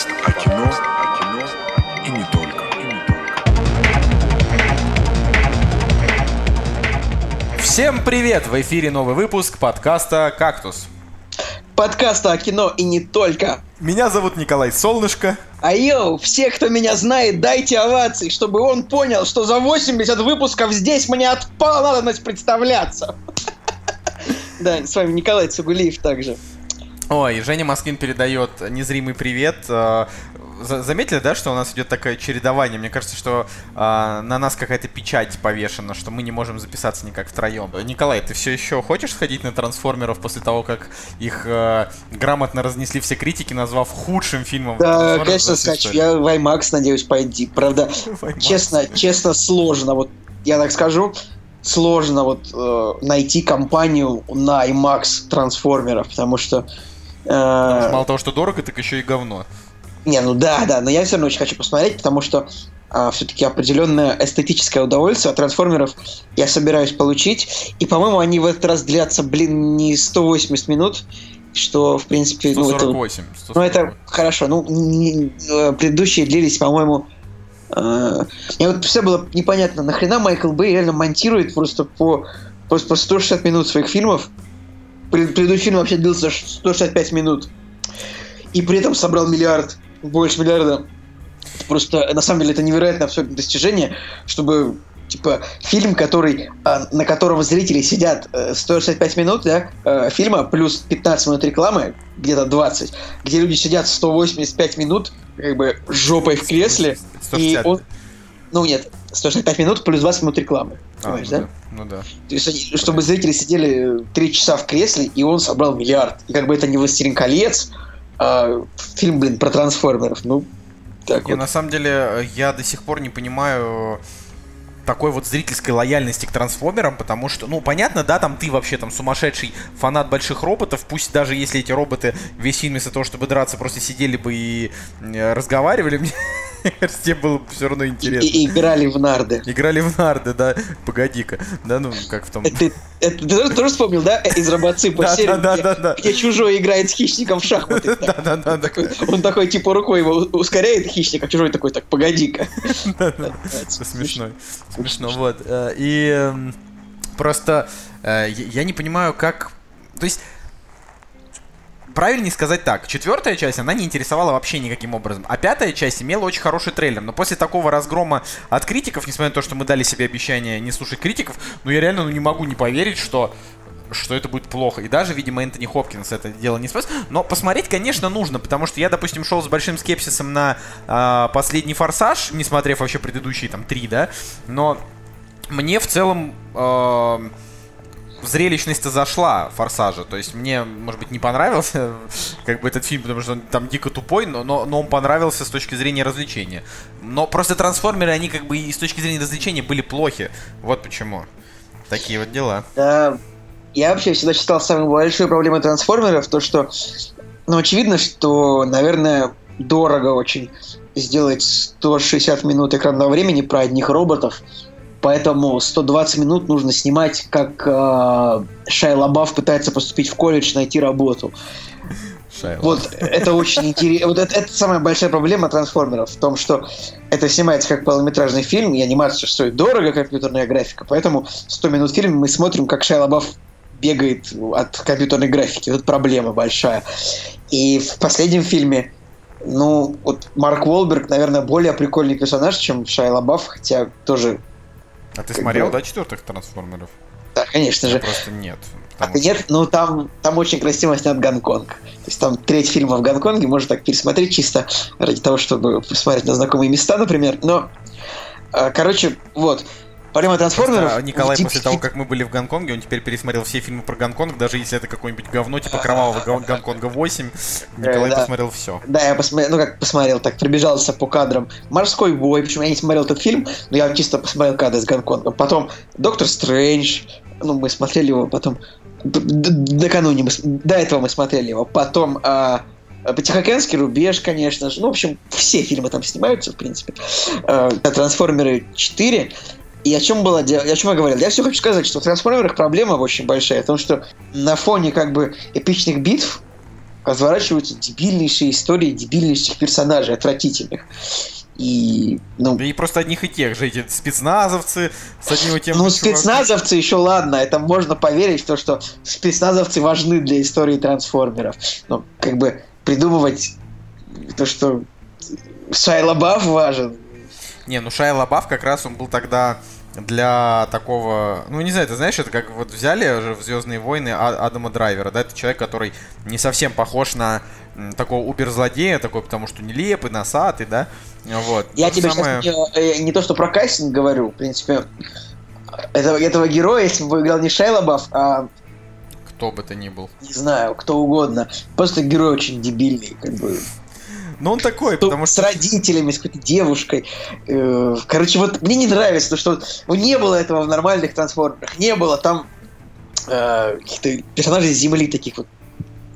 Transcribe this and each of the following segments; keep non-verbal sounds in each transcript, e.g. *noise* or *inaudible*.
Подкаст о кино, о кино и не только. И не только. Всем привет! В эфире новый выпуск подкаста «Кактус». Подкаста о кино и не только. Меня зовут Николай Солнышко. А йоу, все, кто меня знает, дайте овации, чтобы он понял, что за 80 выпусков здесь мне отпала надобность представляться. *laughs* Да, с вами Николай Цугулиев также. Ой, Женя Москвин передает незримый привет. Э, за- Заметили, да, что у нас идет такое чередование? Мне кажется, что э, на нас какая-то печать повешена, что мы не можем записаться никак втроем. Николай, ты все еще хочешь сходить на трансформеров после того, как их э, грамотно разнесли все критики, назвав худшим фильмом? Да, конечно, скачу. Я в IMAX надеюсь пойти. Правда, честно, честно, сложно. Вот я так скажу, сложно вот э, найти компанию на IMAX трансформеров, потому что э, Мало того, что дорого, так еще и говно. Не, ну да, да, но я все равно очень хочу посмотреть, потому что все-таки определенное эстетическое удовольствие от трансформеров я собираюсь получить. И, по-моему, они в этот раз длятся, блин, не 180 минут, что, в принципе, ну это, 148. ну, это хорошо. Ну, не- э, предыдущие длились, по-моему... э, Мне вот все было непонятно, нахрена Майкл Бэй реально монтирует просто по, просто по 160 минут своих фильмов. Пред- Предыдущий фильм вообще длился ш- 165 минут. И при этом собрал миллиард, больше миллиарда. Просто, на самом деле, это невероятное абсолютно достижение, чтобы типа фильм, который, а, на котором зрители сидят э, 165 минут да, э, фильма, плюс 15 минут рекламы, где-то 20, где люди сидят 185 минут, как бы жопой в кресле, и 160. он... Ну нет, 165 минут плюс 20 минут рекламы. А, Понимаешь, ну да? Ну да. То есть, они- чтобы зрители сидели 3 часа в кресле, и он собрал миллиард. И как бы это не «Властелин колец», а фильм, блин, про трансформеров. Ну, так Не, вот. на самом деле, э, я до сих пор не понимаю такой вот зрительской лояльности к трансформерам, потому что, ну, понятно, да, там ты вообще там сумасшедший фанат больших роботов, пусть даже если эти роботы весь фильм вместо того, чтобы драться, просто сидели бы и разговаривали, *laughs* мне тебе было бы все равно И, интересно. и играли в нарды. Играли в нарды, да, погоди-ка, да, ну, как в том... Ты- это ты тоже, вспомнил, да, из робоципа Да, серию, да, да, да. где чужой играет с хищником в шахматы. *laughs* Да, да, да. Он такой, типа, рукой его ускоряет хищник, а чужой такой, так, погоди-ка. *laughs* Это Смешно, вот. Э, И просто э, я я не понимаю, как... То есть... Правильнее сказать так. Четвертая часть, она не интересовала вообще никаким образом. А пятая часть имела очень хороший трейлер. Но после такого разгрома от критиков, несмотря на то, что мы дали себе обещание не слушать критиков, ну я реально ну, не могу не поверить, что что это будет плохо. И даже, видимо, Энтони Хопкинс это дело не спас. Но посмотреть, конечно, нужно, потому что я, допустим, шел с большим скепсисом на а, последний форсаж, не смотрев вообще предыдущие там три, да. Но мне в целом эм, зрелищность-то зашла форсажа. То есть мне, может быть, не понравился *laughs* как бы этот фильм, потому что он там дико тупой, но, но, но он понравился с точки зрения развлечения. Но просто трансформеры, они как бы и с точки зрения развлечения были плохи. Вот почему. Такие вот дела. Да, я вообще всегда считал самой большой проблемой трансформеров то, что, ну, очевидно, что, наверное, дорого очень сделать 160 минут экранного времени про одних роботов, поэтому 120 минут нужно снимать, как э, Шай Лабаф пытается поступить в колледж, найти работу. Шайла. Вот это очень интересно. Вот это, это самая большая проблема трансформеров в том, что это снимается как полнометражный фильм, и анимация стоит дорого, компьютерная графика. Поэтому 100 минут фильма мы смотрим, как Шайа Лабаф бегает от компьютерной графики. Вот проблема большая. И в последнем фильме, ну, вот Марк Уолберг, наверное, более прикольный персонаж, чем Шайа Лабаф, хотя тоже, А ты смотрел, бы- да, четвертых трансформеров? да, конечно же. Просто нет. А потому ты нет, ну там, там очень красиво снят Гонконг. То есть там треть фильма в Гонконге, можно так пересмотреть чисто ради того, чтобы посмотреть на знакомые места, например. Но, э, короче, вот. Проблема трансформеров... Просто Николай в после того, как мы были в Гонконге, он теперь пересмотрел все фильмы про Гонконг, даже если это какое-нибудь говно, типа Кровавого Гон- Гонконга 8. Николай да. посмотрел все. Да, я посмотрел, ну как посмотрел, так прибежался по кадрам. Морской бой, почему я не смотрел этот фильм, но я чисто посмотрел кадры с Гонконгом. Потом Доктор Стрэндж, ну мы смотрели его, потом накануне мы, до этого мы смотрели его. Потом а, Тихоокеанский рубеж, конечно же. Ну, в общем, все фильмы там снимаются, в принципе. А, Трансформеры 4. И о чем было дело? О чем я говорил? Я все хочу сказать, что в трансформерах проблема очень большая, в том, что на фоне как бы эпичных битв разворачиваются дебильнейшие истории дебильнейших персонажей, отвратительных. И, ну, Да и просто одних и тех же, эти спецназовцы с одним и тем ну, же чуваком. спецназовцы еще ладно, это можно поверить в то, что спецназовцы важны для истории трансформеров. Но как бы придумывать то, что Шайла Бафф важен, Не, ну Шайя Лабаф как раз он был тогда для такого... Ну, не знаю, ты знаешь, это как вот взяли же в «Звездные войны» А- Адама Драйвера, да? Это человек, который не совсем похож на такого убер-злодея, такой, потому что нелепый, носатый, да? Вот. Я То тебе самое- сейчас не, э, не то, что про кастинг говорю, в принципе, этого, этого героя, если бы играл не Шайла а, Кто бы то ни был. не знаю, кто угодно, просто герой очень дебильный, как бы, Ну, он такой, Что потому с что... родителями, с какой-то девушкой. Э, Короче, вот мне не нравится, то, что ну, не было этого в нормальных трансформерах. Не было там э, каких-то персонажей с Земли таких вот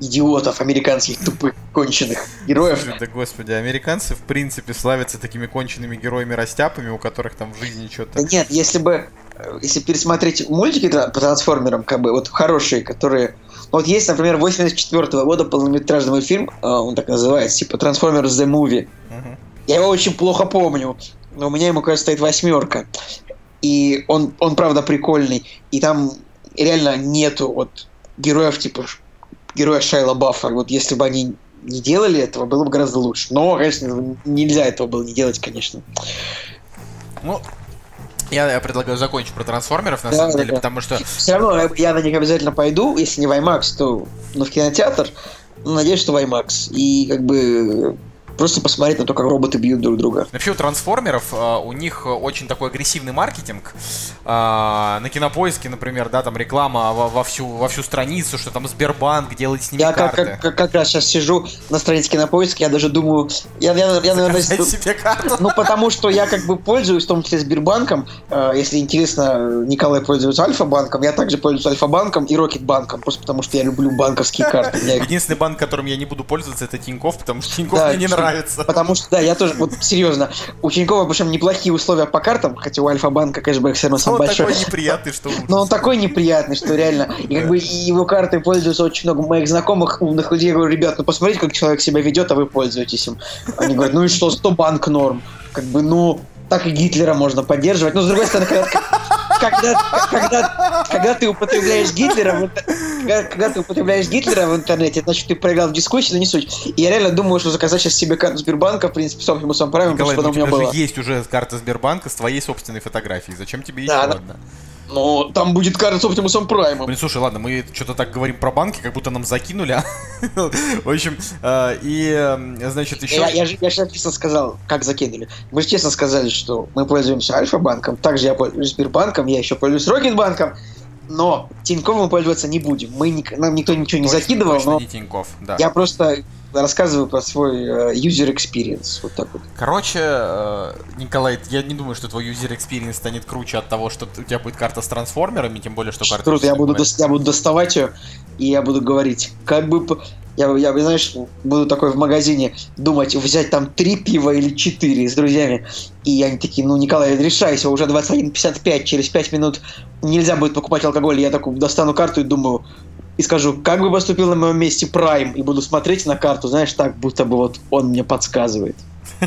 идиотов, американских тупых, конченых героев. Слушай, да господи, американцы в принципе славятся такими конченными героями-растяпами, у которых там в жизни Да что-то... нет, если бы э, если пересмотреть мультики по трансформерам, как бы вот хорошие, которые. Вот есть, например, 84 года полнометражный мультфильм, э, он так называется, типа Transformers The Movie. Мгм. Я его очень плохо помню, но у меня ему, кажется, стоит восьмерка. И он, он правда прикольный. И там реально нету вот героев типа героя Шайла Баффа. Вот если бы они не делали этого, было бы гораздо лучше. Но, конечно, нельзя этого было не делать, конечно. Ну, я, я предлагаю закончить про трансформеров, на Да, самом да, деле, да. потому что... Все равно я- на них обязательно пойду. Если не в IMAX, то ну, в кинотеатр. Ну, надеюсь, что в IMAX. И как бы просто посмотреть на то, как роботы бьют друг друга. Вообще у трансформеров а, у них э, очень такой агрессивный маркетинг. А, на кинопоиске, например, да, там реклама во, во всю, во всю страницу, что там Сбербанк делает с ними Я как, карты. как, как, как раз сейчас сижу на странице кинопоиска, я даже думаю, я, я, я, наверное, себе карту. ну потому что я как бы пользуюсь, в том числе Сбербанком. Э, если интересно, Николай пользуется Альфа-банком, я также пользуюсь Альфа-банком и Рокет-банком, просто потому что я люблю банковские карты. Единственный банк, которым я не буду пользоваться, это Тинькофф, потому что Тинькофф Да, мне не что- нравится. Потому что, да, я тоже, вот серьезно, у Тинькова, причем неплохие условия по картам, хотя у Альфа-банка кэшбэк все равно Он самый большой. такой неприятный, что. Но он такой неприятный, что реально. И как бы его картой пользуются очень много моих знакомых умных людей. Я говорю, ребят, ну посмотрите, как человек себя ведет, а вы пользуетесь им. Они говорят, ну и что, 100 банк норм. Как бы, ну, так и Гитлера можно поддерживать. Но с другой стороны, когда, когда, когда, когда ты употребляешь Гитлера, в когда, когда ты употребляешь Гитлера в интернете, значит, ты проиграл в дискуссии, но не суть. И я реально думаю, что заказать сейчас себе карту Сбербанка, в принципе, с Оптимусом Прайм, Николай, потому ну, что у она у меня же была. есть уже карта Сбербанка с твоей собственной фотографией. Зачем тебе еще Да, да. Но там будет карта с Оптимусом Праймом. Блин, слушай, ладно, мы что-то так говорим про банки, как будто нам закинули. а. *laughs* В общем, э, и, э, значит, еще... Я, же я честно сказал, как закинули. Мы же честно сказали, что мы пользуемся Альфа-банком, также я пользуюсь Сбербанком, я еще пользуюсь Рокетбанком, но Тинькофф мы пользоваться не будем. Мы, нам никто ничего не Точно- закидывал, точно но не Тинькофф, да. я просто рассказываю про свой э, user experience. Вот так вот. Короче, э, Николай, я не думаю, что твой user experience станет круче от того, что у тебя будет карта с трансформерами, тем более, что карта... Круто, я буду, дос- я буду доставать ее, и я буду говорить, как бы... Я, я, знаешь, буду такой в магазине думать, взять там три пива или четыре с друзьями. И они такие, ну, Николай, решайся, уже 21.55, через 5 минут нельзя будет покупать алкоголь. Я такой достану карту и думаю, и скажу, как бы поступил на моем месте Прайм, и буду смотреть на карту, знаешь, так, будто бы вот он мне подсказывает. *laughs*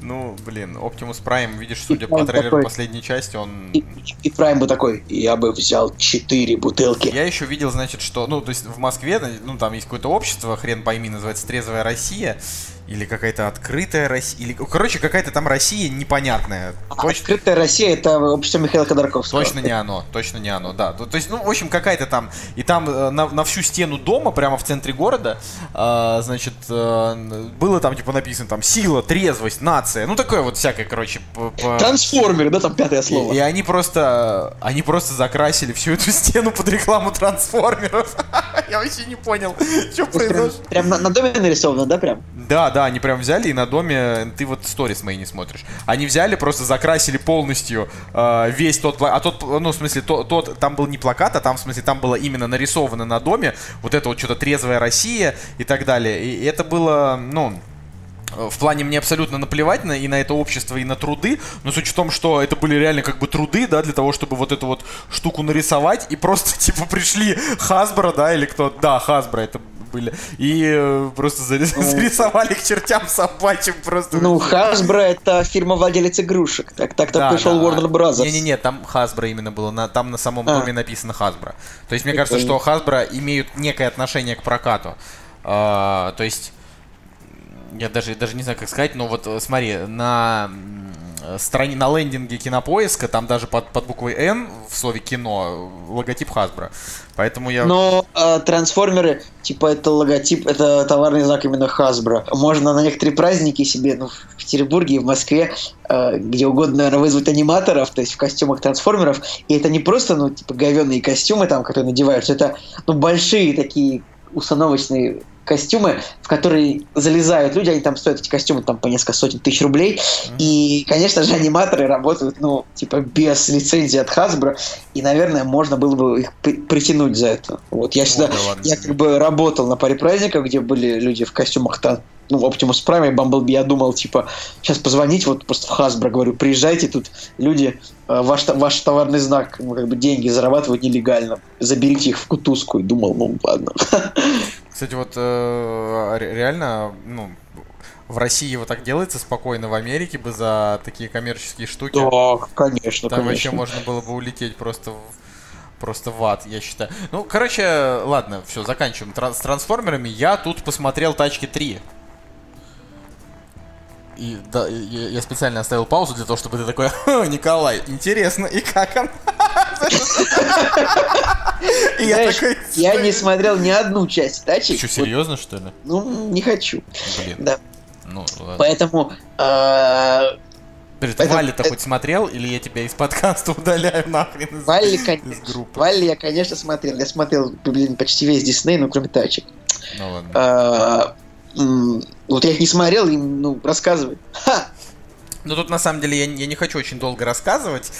Ну, блин, Optimus Prime, видишь, судя по трейлеру последней части, он... И, Прайм бы такой, я бы взял четыре бутылки. Я еще видел, значит, что, ну, то есть в Москве, ну, там есть какое-то общество, хрен пойми, называется «Трезвая Россия», или какая-то открытая Россия, или, короче, какая-то там Россия непонятная. А Точно, Открытая Россия это общество Михаила Ходорковского. точно не оно, точно не оно, да. То, то есть, ну, в общем, какая-то там, и там э, на, на всю стену дома, прямо в центре города, э, значит, э, было там, типа, написано, там, сила, трезвость, нация, ну, такое вот всякое, короче, по- по- Трансформеры, да, там пятое слово. И, и они просто, они просто закрасили всю эту стену под рекламу трансформеров. *laughs* Я вообще не понял, что произошло. прям на доме нарисовано, да, прям? Да, да, они прям взяли и на доме, ты вот сторис мои не смотришь. Они взяли, просто закрасили полностью э, весь тот, а тот, ну, в смысле, тот, тот, там был не плакат, а там, в смысле, там было именно нарисовано на доме вот это вот что-то трезвая Россия и так далее. И это было, ну, в плане мне абсолютно наплевать на, и на это общество, и на труды, но суть в том, что это были реально как бы труды, да, для того, чтобы вот эту вот штуку нарисовать, и просто, *laughs* типа, пришли Хасбро, да, или кто, да, Хасбро это были, и э, просто зарис- Ну, зарисовали к чертям собачьим просто. Ну, Hasbro это фирма владелец игрушек. Так так Да, пришел да. Warner Bros. Не-не-не, там Hasbro именно было, на, там на самом А. доме написано Hasbro. То есть мне кажется, что. Hasbro имеют некое отношение к прокату. А, то есть я даже, даже не знаю, как сказать, но вот э, смотри, на м, стране, на лендинге кинопоиска, там даже под, под буквой N в слове кино э, логотип Hasbro. Поэтому я... Но э, трансформеры, типа, это логотип, это товарный знак именно Hasbro. Можно на некоторые праздники себе, ну, в Петербурге в Москве, э, где угодно, наверное, вызвать аниматоров, то есть в костюмах трансформеров. И это не просто, ну, типа, говенные костюмы там, которые надеваются, это, ну, большие такие установочные костюмы, в которые залезают люди, они там стоят, эти костюмы, там по несколько сотен тысяч рублей, и, конечно же, аниматоры работают, ну, типа, без лицензии от Hasbro, и, наверное, можно было бы их при- притянуть за это. Вот я всегда, да ладно я как бы работал на паре праздников, где были люди в костюмах там, ну, Optimus Prime и Bumblebee, я думал, типа, сейчас позвонить, вот просто в Hasbro, говорю, приезжайте, тут люди, э, ваш, ваш товарный знак, ну, как бы деньги зарабатывают нелегально, заберите их в кутузку, и думал, ну, ладно. *laughs* Кстати, вот э, ре- реально, ну, в России вот так делается спокойно, в Америке бы за такие коммерческие штуки. Да, конечно, Там вообще конечно. можно было бы улететь просто в, просто в ад, я считаю. Ну, короче, ладно, все, заканчиваем. Тран- с трансформерами я тут посмотрел тачки 3. И да, я, я специально оставил паузу для того, чтобы ты такой, *laughs* «Ха, Николай, интересно, и как он? *laughs* Знаешь, такой, я не смотрел ни одну часть тачек. Что, Вот, серьезно, что ли? ну, не хочу. Блин, Да. ну ладно. Поэтому э, Подожди, ты Валли-то хоть смотрел, или я тебя из подкаста *laughs* удаляю нахрен из, Валли, из конечно. группы? Валли я, конечно, смотрел. Я смотрел, блин, почти весь Дисней, ну, кроме тачек. Ну ладно. А, Вот я их не смотрел, и, ну, рассказывай. Ха! Ну тут на самом деле я, я не хочу очень долго рассказывать.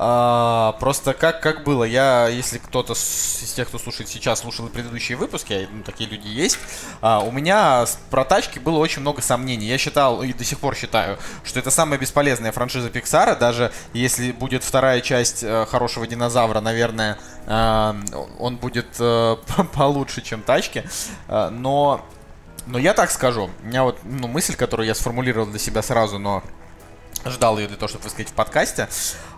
А, просто как, как было, я, если кто-то из тех, кто слушает сейчас, слушал и предыдущие выпуски, а, ну, такие люди есть, а, у меня про тачки было очень много сомнений. Я считал, и до сих пор считаю, что это самая бесполезная франшиза Пиксара, даже если будет вторая часть э, хорошего динозавра, наверное, э, он будет э, *laughs* получше, чем тачки. Э, но, но я так скажу, у меня вот ну, мысль, которую я сформулировал для себя сразу, но ждал ее для того, чтобы высказать в подкасте.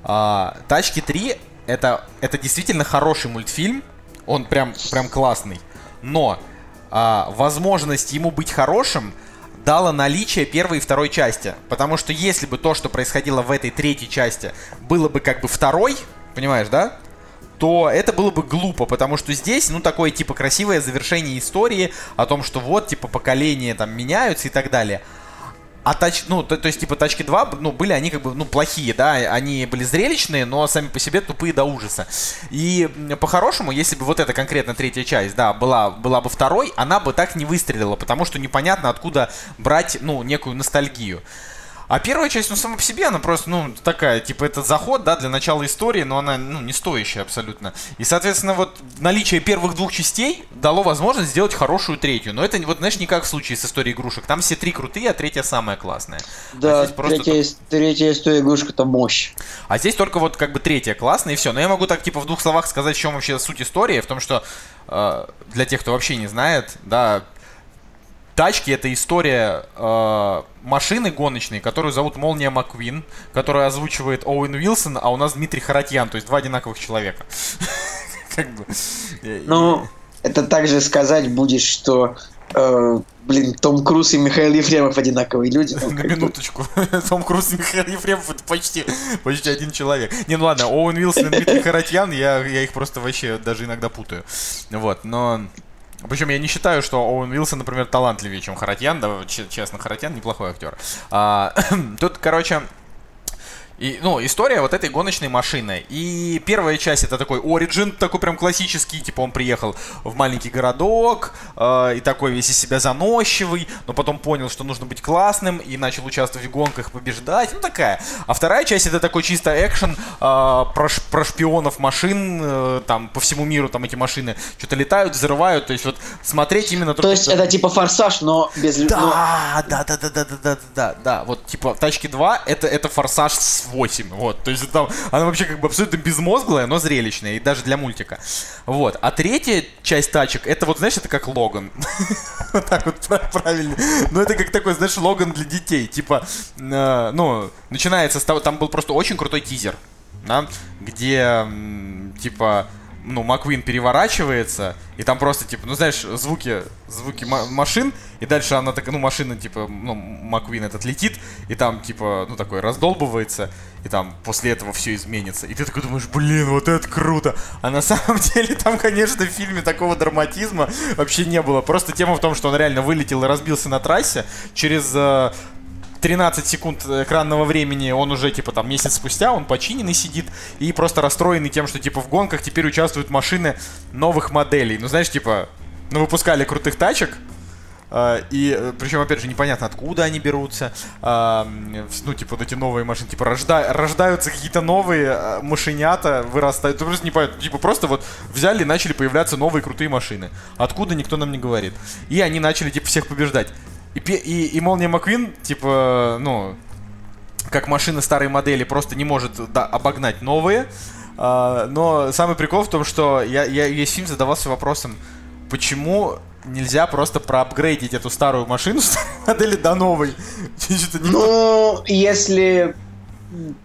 А, Тачки 3 это, это действительно хороший мультфильм. Он прям, прям классный. Но а, возможность ему быть хорошим дало наличие первой и второй части. Потому что если бы то, что происходило в этой третьей части, было бы как бы второй, понимаешь, да? то это было бы глупо, потому что здесь, ну, такое, типа, красивое завершение истории о том, что вот, типа, поколения там меняются и так далее. А тач, ну, то, то есть, типа, тачки 2, ну, были они как бы, ну, плохие, да, они были зрелищные, но сами по себе тупые до ужаса. И по-хорошему, если бы вот эта конкретно третья часть, да, была, была бы второй, она бы так не выстрелила, потому что непонятно, откуда брать, ну, некую ностальгию. А первая часть, ну, сама по себе, она просто, ну, такая, типа, это заход, да, для начала истории, но она, ну, не стоящая абсолютно. И, соответственно, вот наличие первых двух частей дало возможность сделать хорошую третью. Но это, вот, знаешь, не как в случае с историей игрушек. Там все три крутые, а третья самая классная. Да, а просто третья, ис- третья история игрушка это мощь. а здесь только вот как бы третья классная и все. Но я могу так типа в двух словах сказать, в чем вообще суть истории. В том, что э, для тех, кто вообще не знает, да, тачки это история э, машины гоночной, которую зовут Молния Маквин, которую озвучивает Оуэн Уилсон, а у нас Дмитрий Харатьян, то есть два одинаковых человека. *laughs* И- Ну, это также сказать будет, что, э, блин, Том Круз и Михаил Ефремов одинаковые люди. ну, *laughs* На минуточку. *laughs* Том Круз и Михаил Ефремов это почти, почти один человек. Не, ну ладно, Оуэн Уилсон и Дмитрий Харатьян, я, я их просто вообще даже иногда путаю. Вот, но... Причем я не считаю, что Оуэн Уилсон, например, талантливее, чем Харатьян. Да, че- честно, Харатьян неплохой актер. А, *clears throat* тут, короче, И, ну, история вот этой гоночной машины. И первая часть это такой оригин, такой прям классический, типа он приехал в маленький городок, э, и такой весь из себя заносчивый, но потом понял, что нужно быть классным, и начал участвовать в гонках, побеждать, ну такая. А вторая часть это такой чисто экшен э, про, ш- про шпионов машин, э, там по всему миру там эти машины что-то летают, взрывают, то есть вот смотреть именно То есть это типа форсаж, но без но- да, да, да, да, да, да, да, да, да, вот типа тачки 2 это, это форсаж с 8, вот, то есть там она вообще как бы абсолютно безмозглая, но зрелищная, и даже для мультика, вот, а третья часть тачек, это вот, знаешь, это как Логан, *laughs* вот так вот прав- *laughs* правильно, ну это как такой, знаешь, Логан для детей, типа, э, ну, начинается с того, там был просто очень крутой тизер, да, где, типа, ну, Маквин переворачивается, и там просто, типа, ну, знаешь, звуки, звуки ма- машин, и дальше она такая, ну, машина, типа, ну, Маквин этот летит, и там, типа, ну, такой раздолбывается, и там после этого все изменится. И ты такой думаешь, блин, вот это круто. А на самом *laughs* деле там, конечно, в фильме такого драматизма вообще не было. Просто тема в том, что он реально вылетел и разбился на трассе. Через э, 13 секунд экранного времени, он уже, типа, там, месяц спустя, он починенный сидит и просто расстроенный тем, что, типа, в гонках теперь участвуют машины новых моделей. Ну, знаешь, типа, ну, выпускали крутых тачек, а, и э, причем, опять же, непонятно, откуда они берутся. А, ну, типа, вот эти новые машины, типа, рожда- рождаются какие-то новые а, машинята, вырастают. Ты просто не понятно. Типа, просто вот взяли и начали появляться новые крутые машины. Откуда, никто нам не говорит. И они начали, типа, всех побеждать. И, и, и Молния Маквин, типа, ну, как машины старой модели просто не может да, обогнать новые. А, но самый прикол в том, что я, я весь фильм задавался вопросом, почему нельзя просто проапгрейдить эту старую машину *laughs* старой модели до новой. *laughs* Ну, если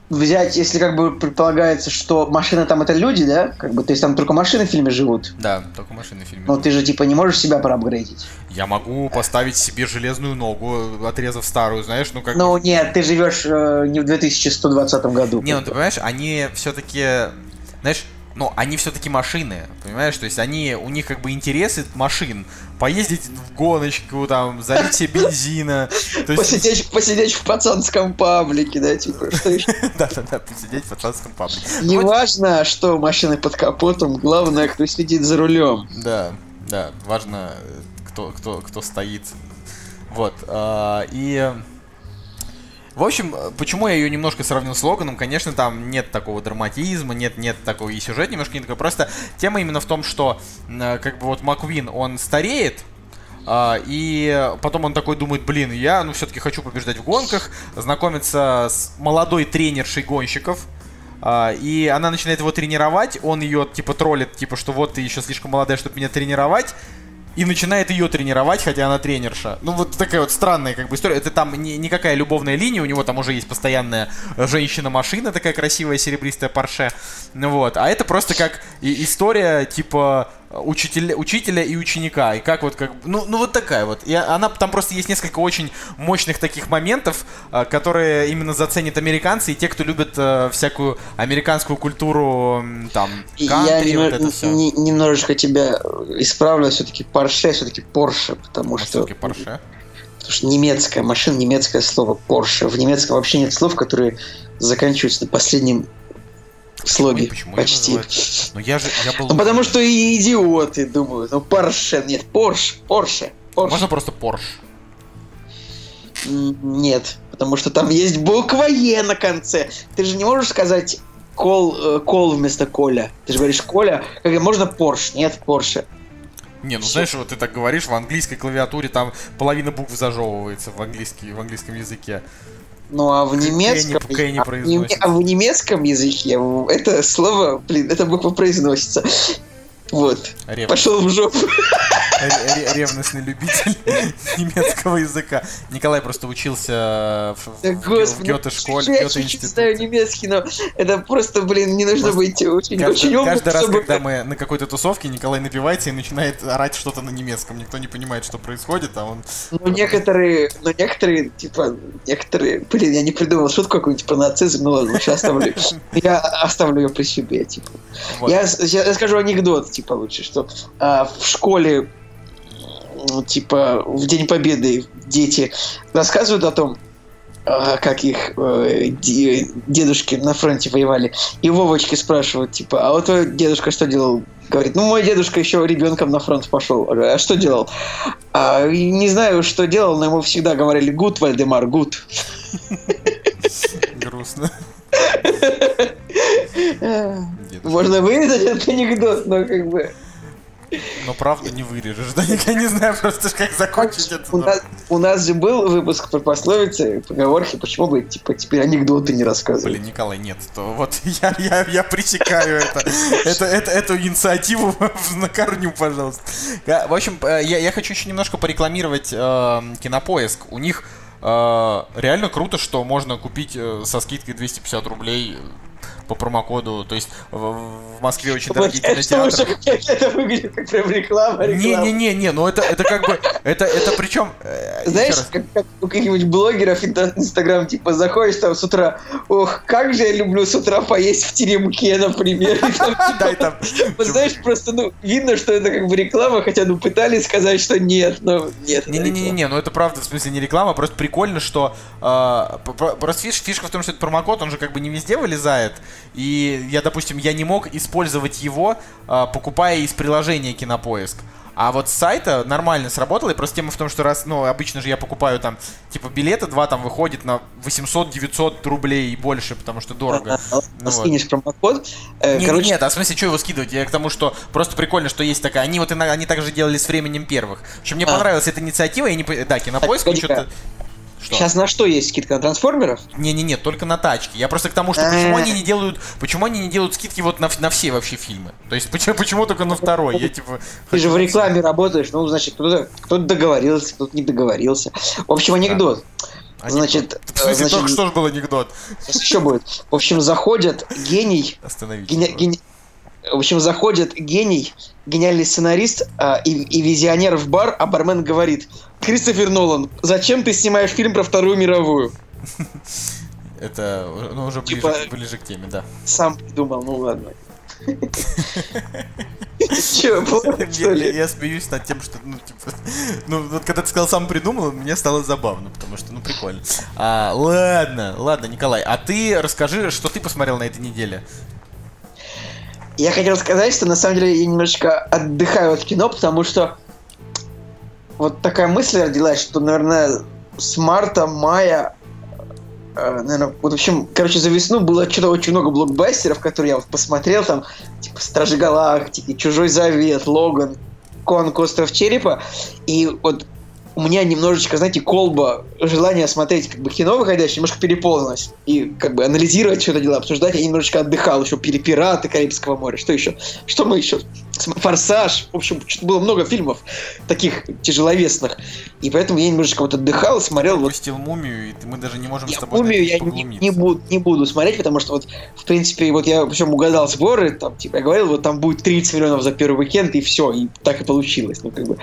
взять, если как бы предполагается, что машины там это люди, да? Как бы, то есть там только машины в фильме живут. Да, только машины в фильме. Но ты же типа не можешь себя проапгрейдить. Я могу поставить себе железную ногу, отрезав старую, знаешь, ну как... Ну нет, ты живешь э, не в 2120 году. Не, ну ты понимаешь, они все-таки, знаешь, ну, они все-таки машины, понимаешь? То есть они, у них как бы интересы машин. Поездить в гоночку, там, залить себе бензина. То есть, Посидеть, посидеть в пацанском паблике, да, типа, что еще? *laughs* да-да-да, посидеть в пацанском паблике. Не Вот, важно, что машины под капотом, главное, кто сидит за рулем. Да, да, важно, кто, кто, кто стоит. Вот, а, и... В общем, э, почему я ее немножко сравнил с Логаном, конечно, там нет такого драматизма, нет, нет такого и сюжет немножко не такой. Просто тема именно в том, что э, как бы вот Маквин, он стареет, а, и потом он такой думает, блин, я, ну, все-таки хочу побеждать в гонках, знакомится с молодой тренершей гонщиков, а, и она начинает его тренировать, он ее, типа, троллит, типа, что вот ты еще слишком молодая, чтобы меня тренировать, и начинает ее тренировать, хотя она тренерша. Ну, вот такая вот странная как бы история. Это там не, никакая любовная линия, у него там уже есть постоянная э, женщина-машина, такая красивая серебристая Порше. Ну вот. А это просто как история, типа, учителя, учителя и ученика. И как вот, как, ну, ну вот такая вот. И она, там просто есть несколько очень мощных таких моментов, э, которые именно заценят американцы и те, кто любят э, всякую американскую культуру, там, кантри, я вот это все. не- немножечко тебя исправлю, все-таки Porsche, все-таки Porsche, потому что, Все-таки Порше. потому что немецкая машина, немецкое слово Porsche. В немецком вообще нет слов, которые заканчиваются на последнем слоге. Почему её почти. называют? Ну я же, я был... Ну потому что и идиоты думают, ну Porsche, нет, Porsche, Porsche. Можно просто Порш. Нет, потому что там есть буква Е на конце. Ты же не можешь сказать кол, э, кол вместо Коля. Ты же говоришь Коля, как можно Порш, нет Порше. Не, ну знаешь, вот ты так говоришь, в английской клавиатуре там половина букв зажевывается в, английский, в английском языке. Ну а в немецком... Я не, я в немецком языке это слово, блин, это буква произносится. Вот. Рев- Пошел в жопу. ре- ре- Ревностный любитель *laughs* немецкого языка. Николай просто учился в, Да, в, в Гёте-школе, я Гёте чуть-чуть знаю институте. немецкий, но это просто, блин, не нужно быть очень, Каждый, очень умным, каждый раз, когда мы на какой-то тусовке, Николай напивается и начинает орать что-то на немецком. Никто не понимает, что происходит, а он... Ну, некоторые, ну, некоторые, типа, некоторые, блин, я не придумал шутку какую-нибудь про нацизм, ну ладно, лучше оставлю. *laughs* Я оставлю ее при себе, типа. Я, с- я скажу анекдот, типа, лучше, что а, в школе, м, типа, в День Победы дети рассказывают о том, а, как их э, де- дедушки на фронте воевали. И Вовочки спрашивают, типа, а вот твой дедушка что делал? Говорит, ну мой дедушка еще ребенком на фронт пошел. А что делал? «А, не знаю, что делал, но ему всегда говорили «Gut, Вальдемар, gut». Грустно. *laughs* Дедушка. Можно вырезать этот анекдот, но как бы... Но правда не вырежешь, да? Я не знаю *laughs* просто, как закончить это. У нас, у нас же был выпуск про пословицы, поговорки, почему бы типа теперь анекдоты не рассказывать? Блин, Николай, нет, то вот *laughs* я, я, я пресекаю это, это, это, эту инициативу *laughs* на корню, пожалуйста. Да, В общем, э, я, я хочу еще немножко порекламировать э, Кинопоиск. У них э, реально круто, что можно купить э, со скидкой 250 рублей э, по промокоду. То есть в, в Москве очень дорогие кинотеатры. *laughs* это выглядит как прям реклама. Не-не-не, ну это, это как бы, это, это причем... э, Знаешь, как, как у каких-нибудь блогеров инстаграм, типа, заходишь там с утра, ох, как же я люблю с утра поесть в теремке, например. *laughs* Да, и там- *laughs* знаешь, просто, ну, видно, что это как бы реклама, хотя, ну, пытались сказать, что нет, но нет. Не-не-не, ну это правда, в смысле не реклама, просто прикольно, что п- просто фиш- фишка в том, что это промокод, он же как бы не везде вылезает, и я, допустим, я не мог использовать его, э, покупая из приложения Кинопоиск. А вот с сайта нормально сработало, и просто тема в том, что раз, ну, обычно же я покупаю там, типа, билеты, два там выходит на 800-900 рублей и больше, потому что дорого. А, а, Ну вот. Скинешь промокод. Э, Не, Короче, нет, а в смысле, что его скидывать? Я к тому, что просто прикольно, что есть такая. Они вот иногда- они также делали с временем первых. В общем, мне А. понравилась эта инициатива, я не Да, кинопоиск погоди-ка. что-то. Что? сейчас на что есть скидка? На трансформеров? Не-не-не, только на тачки. Я просто к тому, что почему они не делают. Почему они не делают скидки вот на, на все вообще фильмы? То есть почему, почему только на второй? Я типа. *laughs* Ты же в рекламе работаешь, ну, значит, кто-то кто договорился, кто-то не договорился. В общем, анекдот. Анекдот. Значит, *laughs* В смысле, значит, только что же был анекдот. Сейчас еще будет. В общем, заходят гений, Остановитесь. гени- гени- в общем, заходит гений, гениальный сценарист а, и, и визионер в бар, а бармен говорит, Кристофер Нолан, зачем ты снимаешь фильм про Вторую мировую? *laughs* Это ну, уже ближе, Типа- ближе к теме, да. Сам придумал, ну ладно. *laughs* Че, плохо, что ли? я смеюсь над тем, что, ну, типа, *laughs* ну, вот когда ты сказал сам придумал, мне стало забавно, потому что, ну, прикольно. А, ладно, ладно, Николай, а ты расскажи, что ты посмотрел на этой неделе? Я хотел сказать, что на самом деле я немножечко отдыхаю от кино, потому что вот такая мысль родилась, что, наверное, с марта, мая, наверное, вот, в общем, короче, за весну было что-то очень много блокбастеров, которые я вот посмотрел, там, типа, Стражи Галактики, Чужой Завет, Логан, Конг, Остров Черепа, и вот у меня немножечко, знаете, колба желания смотреть как бы кино выходящее немножко переполнилось. И как бы анализировать все это дело, обсуждать. Я немножечко отдыхал. Еще «Пираты Карибского моря». Что еще? Что мы еще? «Форсаж». В общем, что-то было много фильмов таких тяжеловесных. И поэтому я немножечко вот отдыхал, смотрел вот Выпустил мумию, и мы даже не можем с я тобой «Мумию» я не, не буду, не буду смотреть, потому что вот, в принципе, вот я причем угадал сборы, там, типа, я говорил, вот там будет 30 миллионов за первый уикенд, и все, и так и получилось, ну, как бы,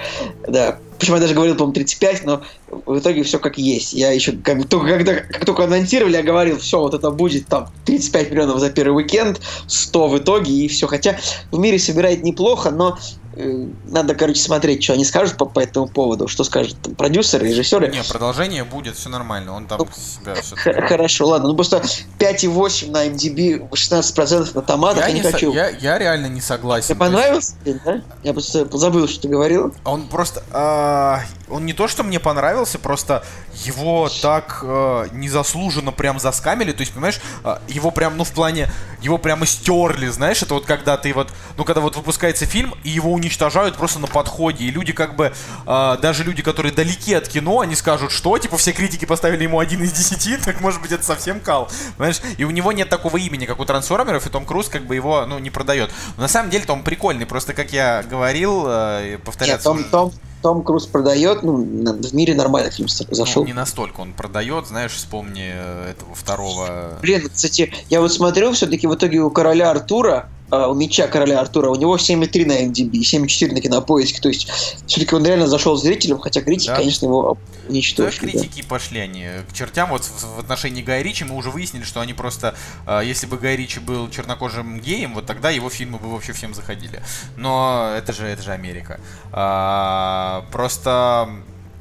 да. Причем я даже говорил, по-моему, 35, но в итоге все как есть. Я еще, как только когда, как только анонсировали, я говорил, все, вот это будет там 35 миллионов за первый уикенд, 100 в итоге, и все. Хотя в мире собирает неплохо, но надо, короче, смотреть, что они скажут по, по этому поводу, что скажут там, продюсеры, режиссеры. Не, продолжение будет, все нормально, он там Ну, себя все Хорошо, ладно. Ну просто 5,8 на MDB, 16% на томатах, я, я, не не со- хочу. я, я реально не согласен. Тебе есть понравился фильм, да? Я просто забыл, что ты говорил. Он просто... а, он не то, что мне понравился, просто его так э, незаслуженно прям заскамили. То есть, понимаешь, а, его прям, ну, в плане... Его прямо стерли, знаешь? Это вот когда ты вот... Ну, когда вот выпускается фильм, и его уничтожают просто на подходе. И люди как бы... а, даже люди, которые далеки от кино, они скажут, что? Типа, все критики поставили ему один из десяти, *laughs* так может быть это совсем кал. Понимаешь? И у него нет такого имени, как у трансформеров, и Том Круз как бы его, ну, не продает. Но на самом деле-то он прикольный. Просто, как я говорил, э, Нет, повторяться... Том, уже- Том, Том Круз продает, ну, в мире нормально фильм ну, зашел. не настолько он продает, знаешь, вспомни э, этого второго. Блин, кстати, я вот смотрел, все-таки в итоге у короля Артура, а, у меча короля Артура, у него 7,3 на MDB, 7,4 на кинопоиске. То есть, все-таки он реально зашел зрителям, хотя критики, Да. конечно, его Да, уничтожили. да. критики пошли они к чертям. Вот в, отношении Гая Ричи мы уже выяснили, что они просто, э, если бы Гай Ричи был чернокожим геем, вот тогда его фильмы бы вообще всем заходили. Но это же, это же Америка. А, просто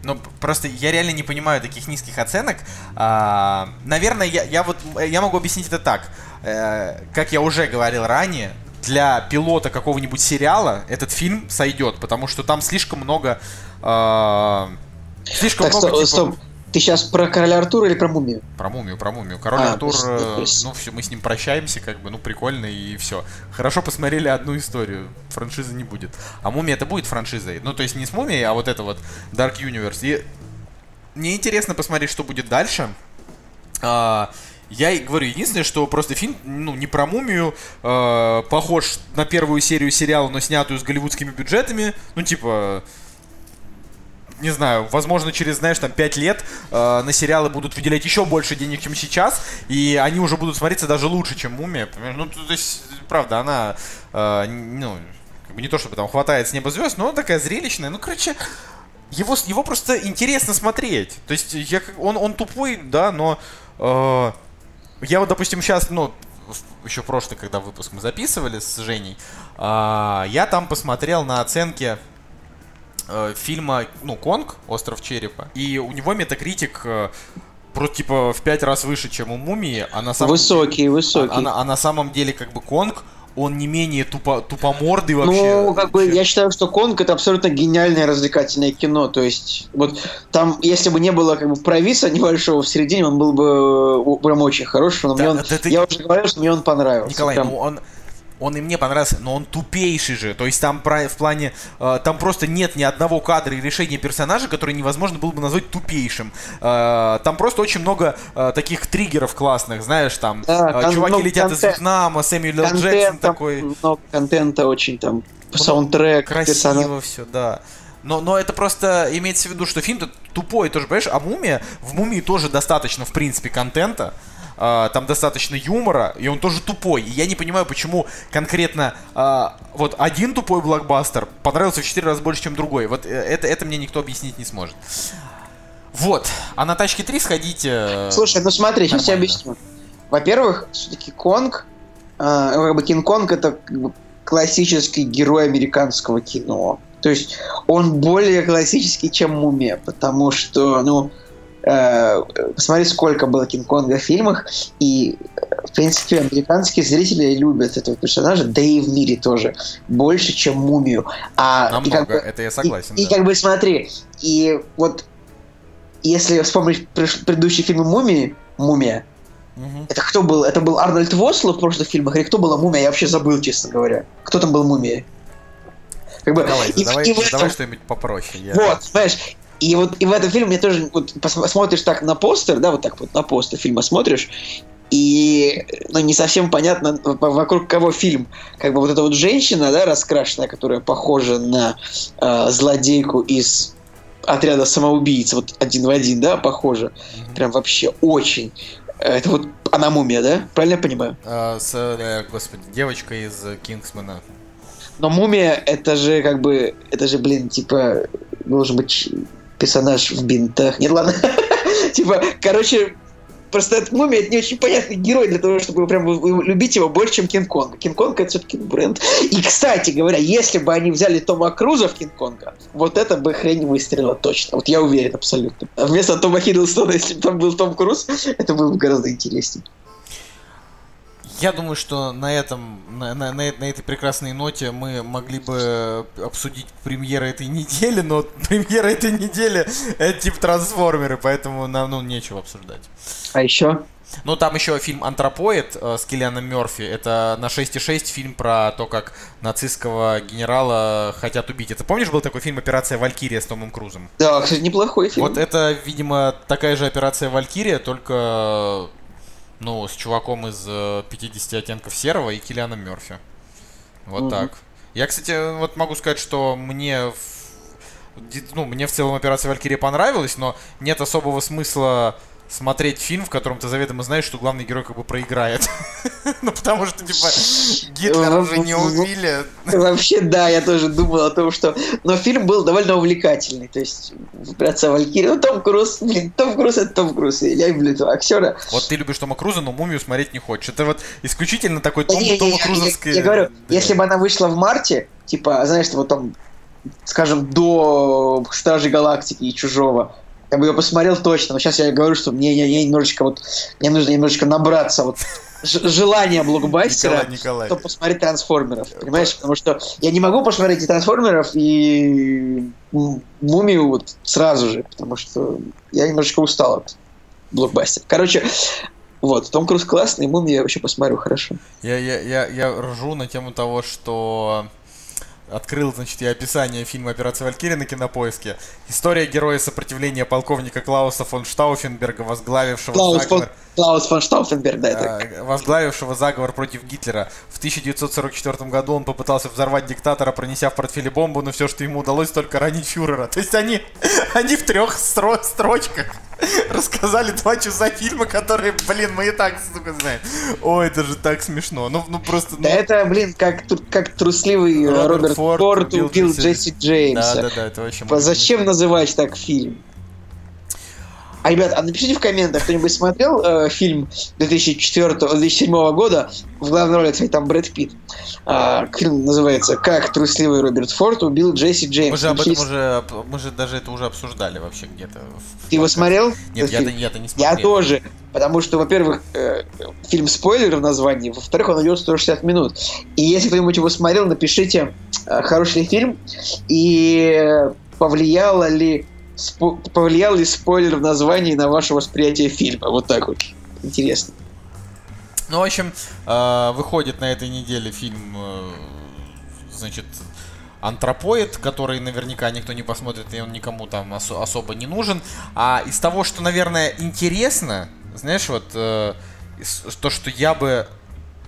Ну, просто я реально не понимаю таких низких оценок. А, наверное, я, я вот я могу объяснить это так. Э, как я уже говорил ранее, для пилота какого-нибудь сериала этот фильм сойдет, потому что там слишком много. э, слишком Так, много. стоп, типа- стоп. Ты сейчас про короля Артура или про мумию? Про мумию, про мумию. Король А, Артур, то есть, э, ну все, мы с ним прощаемся, как бы, ну прикольно и все. Хорошо посмотрели одну историю, франшизы не будет. А мумия это будет франшизой. Ну то есть не с мумией, а вот это вот Dark Universe. И мне интересно посмотреть, что будет дальше. А, я и говорю, единственное, что просто фильм, ну, не про мумию, э, похож на первую серию сериала, но снятую с голливудскими бюджетами. Ну, типа, не знаю, возможно, через, знаешь, там, 5 лет э, на сериалы будут выделять еще больше денег, чем сейчас, и они уже будут смотреться даже лучше, чем «Мумия». Ну, то есть, правда, она, э, ну, как бы не то, чтобы там хватает с неба звезд, но такая зрелищная. Ну, короче, его, его просто интересно смотреть. То есть, я, он, он тупой, да, но э, я вот, допустим, сейчас, ну, еще прошлый, когда выпуск мы записывали с Женей, а, я там посмотрел на оценки э, фильма, ну, Конг, Остров Черепа. И у него метакритик э, просто типа в пять раз выше, чем у Мумии, а на самом Высокий, высокий. а, а а на самом деле, как бы, Конг, он не менее тупо, тупомордый вообще. Ну, как бы, я считаю, что Конг это абсолютно гениальное развлекательное кино. То есть, вот там, если бы не было как бы провиса небольшого в середине, он был бы э, прям очень хороший. Но Да, мне он, да ты- Я уже говорил, что мне он понравился. Николай, Прям- ну он, он и мне понравился, но он тупейший же. То есть там в плане, э, там просто нет ни одного кадра и решения персонажа, который невозможно было бы назвать тупейшим. Э, там просто очень много э, таких триггеров классных, знаешь, там Да, чуваки ну, летят из контент- Вьетнама, Сэмюэл. Джексон контент, там такой. много контента очень там, саундтрек, персонаж. Красиво все, да. Но, но это просто имеется в виду, что фильм тупой тоже, понимаешь? А «Мумия», в «Мумии» тоже достаточно, в принципе, контента. А, там достаточно юмора, и он тоже тупой. И я не понимаю, почему конкретно а, вот один тупой блокбастер понравился в 4 раза больше, чем другой. Вот э, это, это мне никто объяснить не сможет. Вот. А на тачке 3 сходите. э, Слушай, ну смотри, сейчас я нормально. объясню. Во-первых, все-таки Конг, э, как бы Кинг-Конг это как бы классический герой американского кино. То есть он более классический, чем Мумия, потому что, ну, э, посмотри, сколько было Кинг-Конга в фильмах, и, э, в принципе, американские зрители любят этого персонажа, да и в мире тоже, больше, чем Мумию. А, и Намного, как бы- это я согласен. и, и да. как бы смотри, и вот если вспомнить предыдущие фильмы Мумии, Мумия, Мгм. это кто был? Это был Арнольд Восло в прошлых фильмах, или кто была Мумия? Я вообще забыл, честно говоря. Кто там был Мумией? Как бы, Давай, и- давай, и этом- давай что-нибудь попроще. я- Вот, знаешь, и вот и в этом фильме мне тоже вот пос- смотришь так на постер, да, вот так вот на постер фильма смотришь, и ну, не совсем понятно, вокруг кого фильм. Как бы вот эта вот женщина, да, раскрашенная, которая похожа на э, злодейку из отряда самоубийц, вот один в один, да, похожа. Мгм. Прям вообще очень. Это вот она мумия, да? Правильно я понимаю? А, с, э, господи, девочка из Кингсмана. Но мумия, это же как бы, это же, блин, типа, должен быть персонаж в бинтах. Нет, ладно. *laughs* Типа, короче, просто эта мумия, это не очень понятный герой для того, чтобы прям любить его больше, чем Кинг-Конг. Кинг-Конг это все-таки бренд. И, кстати говоря, если бы они взяли Тома Круза в Кинг-Конга, вот это бы хрень выстрелила точно. Вот я уверен абсолютно. А вместо Тома Хиддлстона, если бы там был Том Круз, *laughs* это было бы гораздо интереснее. Я думаю, что на этом, на, на- на этой прекрасной ноте мы могли бы обсудить премьеры этой недели, но *laughs* премьера этой недели это типа трансформеры, поэтому нам ну нечего обсуждать. А еще? Ну, там еще фильм «Антропоид» э, с Киллианом Мерфи. Это на 6,6 фильм про то, как нацистского генерала хотят убить. Это помнишь, был такой фильм «Операция Валькирия» с Томом Крузом? Да, кстати, неплохой фильм. Вот это, видимо, такая же операция Валькирия, только ну, с чуваком из э, 50 оттенков серого и Киллианом Мерфи. Вот Мгм. так. Я, кстати, вот могу сказать, что мне ну, мне в целом операция Валькирия понравилась, но нет особого смысла смотреть фильм, в котором ты заведомо знаешь, что главный герой как бы проиграет. *laughs* Ну, потому что, типа, Гитлера уже не убили. Вообще, да, я тоже думал о том, что... Но фильм был довольно увлекательный. То есть, «Операция Валькирия». Ну, Том Круз, блин, Том Круз — это Том Круз. и Я люблю этого актера. Вот ты любишь Тома Круза, но мумию смотреть не хочешь. Это вот исключительно такой Том, Тома Крузовский. Я, говорю, если бы она вышла в марте, типа, знаешь, вот там скажем, до Стражей Галактики и Чужого, я бы ее посмотрел точно, но сейчас я говорю, что мне, я, я немножечко вот, мне нужно немножечко набраться вот ж- желания блокбастера, Николай чтобы посмотреть трансформеров, понимаешь? Потому что я не могу посмотреть и трансформеров, и мумию вот сразу же, потому что я немножечко устал от блокбастера. Короче, вот, Том Круз классный, мумию я вообще посмотрю хорошо. Я, я, я, я ржу на тему того, что открыл, значит, я описание фильма «Операция Валькирия» на кинопоиске. История героя сопротивления полковника Клауса фон Штауфенберга, возглавившего Клаус фон, заговор, Клаус фон Штауфенберг, да, это возглавившего заговор против Гитлера. В 1944 году он попытался взорвать диктатора, пронеся в портфеле бомбу, но все, что ему удалось, только ранить фюрера. То есть они, *laughs* они в трех стро- строчках *laughs* рассказали два часа фильма, которые, блин, мы и так, сука, знаем. Ой, это же так смешно. Ну, ну просто... ну, Да это, блин, как, как трусливый Роберт Роберт, Форд Форд, убил Джесси- Джеймса. Да, да, да, это вообще... Зачем называть так фильм? А, ребят, а напишите в комментах, кто-нибудь смотрел э, фильм 2004-2007 года, в главной роли, кстати, там Брэд Питт. А, фильм называется «Как трусливый Роберт Форд убил Джесси фильм. Джеймса». Мы же об этом Напишите, уже... Мы же даже это уже обсуждали вообще где-то. Ты его смотрел? Нет, я-то, я-то не смотрел. Я тоже. Потому что, во-первых, э, фильм спойлер в названии, во-вторых, он идет 160 минут. И если кто-нибудь его смотрел, напишите, э, хороший ли фильм и э, повлияло ли, повлиял ли спойлер в названии на ваше восприятие фильма. Вот так вот. Интересно. Ну, в общем, э, выходит на этой неделе фильм, э, значит, Антропоид, который наверняка никто не посмотрит, и он никому там осо- особо не нужен. А из того, что, наверное, интересно, знаешь, вот э, то, что я бы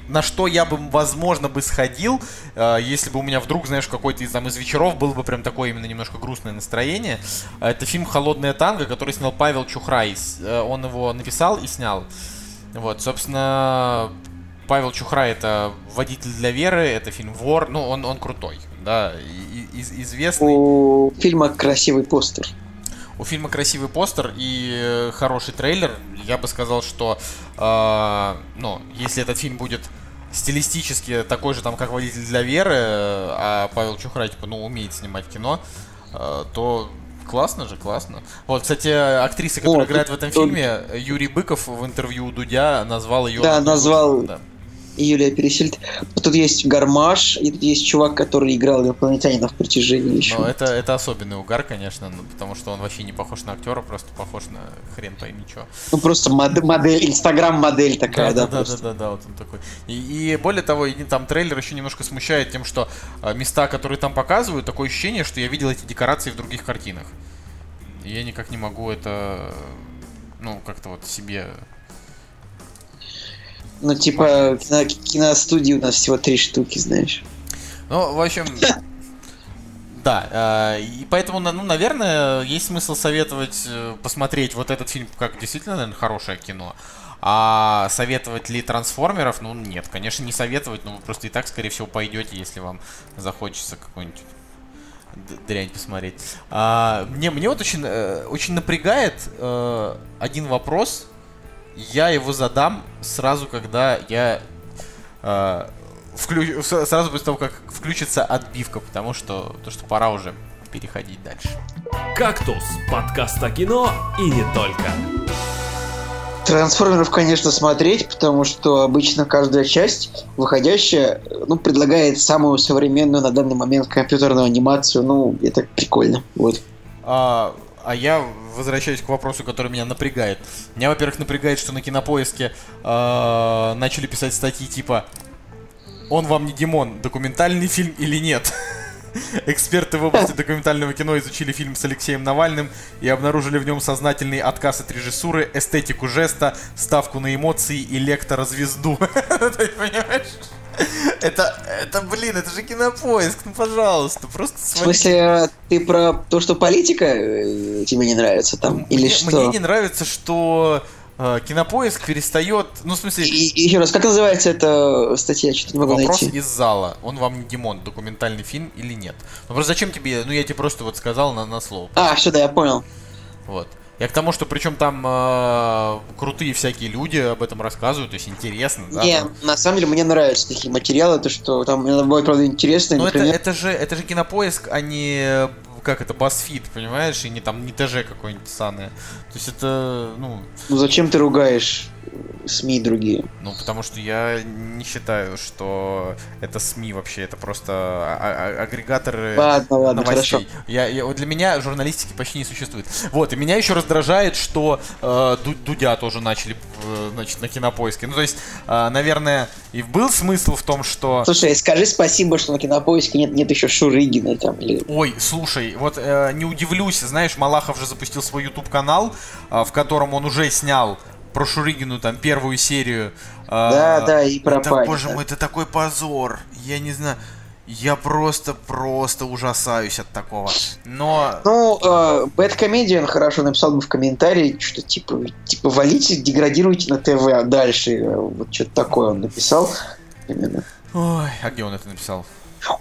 на что я бы, возможно, бы сходил, э, если бы у меня вдруг, знаешь, какой-то из, там, из вечеров было бы прям такое именно немножко грустное настроение. А Это фильм «Холодное танго», который снял Павел Чухрай. Э, Он его написал и снял. Вот, собственно, Павел Чухрай это водитель для веры, это фильм Вор, ну он, он крутой, да, и- и- из- известный. У фильма красивый постер. У фильма красивый постер и э, хороший трейлер. Я бы сказал, что, э, ну, если этот фильм будет стилистически такой же, там, как водитель для веры, э, а Павел Чухрай, типа, ну, умеет снимать кино, э, то классно же, классно. Вот, кстати, актриса, которая О, играет в этом тут- фильме, Юрий Быков в интервью у Дудя назвал ее... Да, назвал Да. Юлия Пересильд. Тут есть Гармаш, и тут есть чувак, который играл инопланетянина в притяжении еще. Но это, это особенный угар, конечно, ну, потому что он вообще не похож на актера, просто похож на хрен пойми чё. Ну просто мод- модель, инстаграм-модель такая, да, да, да, просто. да, да, да, вот он такой. И, и более того, и там трейлер еще немножко смущает тем, что э, места, которые там показывают, такое ощущение, что я видел эти декорации в других картинах. И я никак не могу это, ну, как-то вот себе... Ну, типа, кино- киностудии у нас всего три штуки, знаешь. Ну, в общем... *laughs* Да, э, и поэтому, ну, наверное, есть смысл советовать э, посмотреть вот этот фильм как действительно, наверное, хорошее кино. А советовать ли трансформеров? Ну, нет, конечно, не советовать, но вы просто и так, скорее всего, пойдете, если вам захочется какой-нибудь д- дрянь посмотреть. А, мне, мне вот очень, э, очень напрягает один вопрос. Я его задам сразу, когда я э, вклю- сразу после того, как включится отбивка, потому что, то, что пора уже переходить дальше. «Кактус» — подкаст о кино и не только. Трансформеров, конечно, смотреть, потому что обычно каждая часть, выходящая, ну, предлагает самую современную на данный момент компьютерную анимацию. Ну, это прикольно. Вот. А, а я возвращаюсь к вопросу, который меня напрягает. Меня, во-первых, напрягает, что на кинопоиске э, начали писать статьи типа «Он вам не Димон, документальный фильм или нет?» *laughs* Эксперты в области документального кино изучили фильм с Алексеем Навальным и обнаружили в нем сознательный отказ от режиссуры, эстетику жеста, ставку на эмоции и лектора-звезду. *laughs* Ты понимаешь? Это, это, блин, это же кинопоиск, ну пожалуйста, просто В свои смысле, ты про то, что политика э, тебе не нравится там? Или мне, что? мне не нравится, что э, кинопоиск перестает. Ну, в смысле, И- еще раз, как называется эта статья? Что-то не могу вопрос найти. из зала. Он вам не Димон, документальный фильм или нет? Ну просто зачем тебе? Ну я тебе просто вот сказал на, на слово. А, все, да, я понял. Вот. Я к тому, что причем там э, крутые всякие люди об этом рассказывают, то есть интересно, да? Не, там. на самом деле мне нравятся такие материалы, то что там иногда бывает, правда, интересно. Но это, например, это же это же кинопоиск, а не как это, BuzzFeed, понимаешь, и не там не ТЖ какой-нибудь саный. То есть это, ну, Ну зачем ты ругаешь СМИ другие? ну, потому что я не считаю, что это СМИ вообще, это просто а- а- агрегаторы Ладно, ладно, новостей. хорошо. Я, я- для меня журналистики почти не существует. Вот, и меня еще раздражает, что э, Ду- Дудя тоже начали, э, значит, на кинопоиске. Ну, то есть, э, наверное, и был смысл в том, что... Слушай, скажи спасибо, что на кинопоиске нет, нет еще Шурыгина там или. Ой, слушай, вот э, не удивлюсь, знаешь, Малахов же запустил свой YouTube канал, э, в котором он уже снял про Шурыгину там первую серию. э, Да, да, и про это, Боже да. мой, это такой позор. Я не знаю. Я просто, просто ужасаюсь от такого. Но... Ну, э, Бэткомедиан хорошо написал бы в комментарии, что типа, типа валите, деградируйте на ТВ а дальше. Э, Вот что-то такое он написал. Именно. Ой, а где он это написал?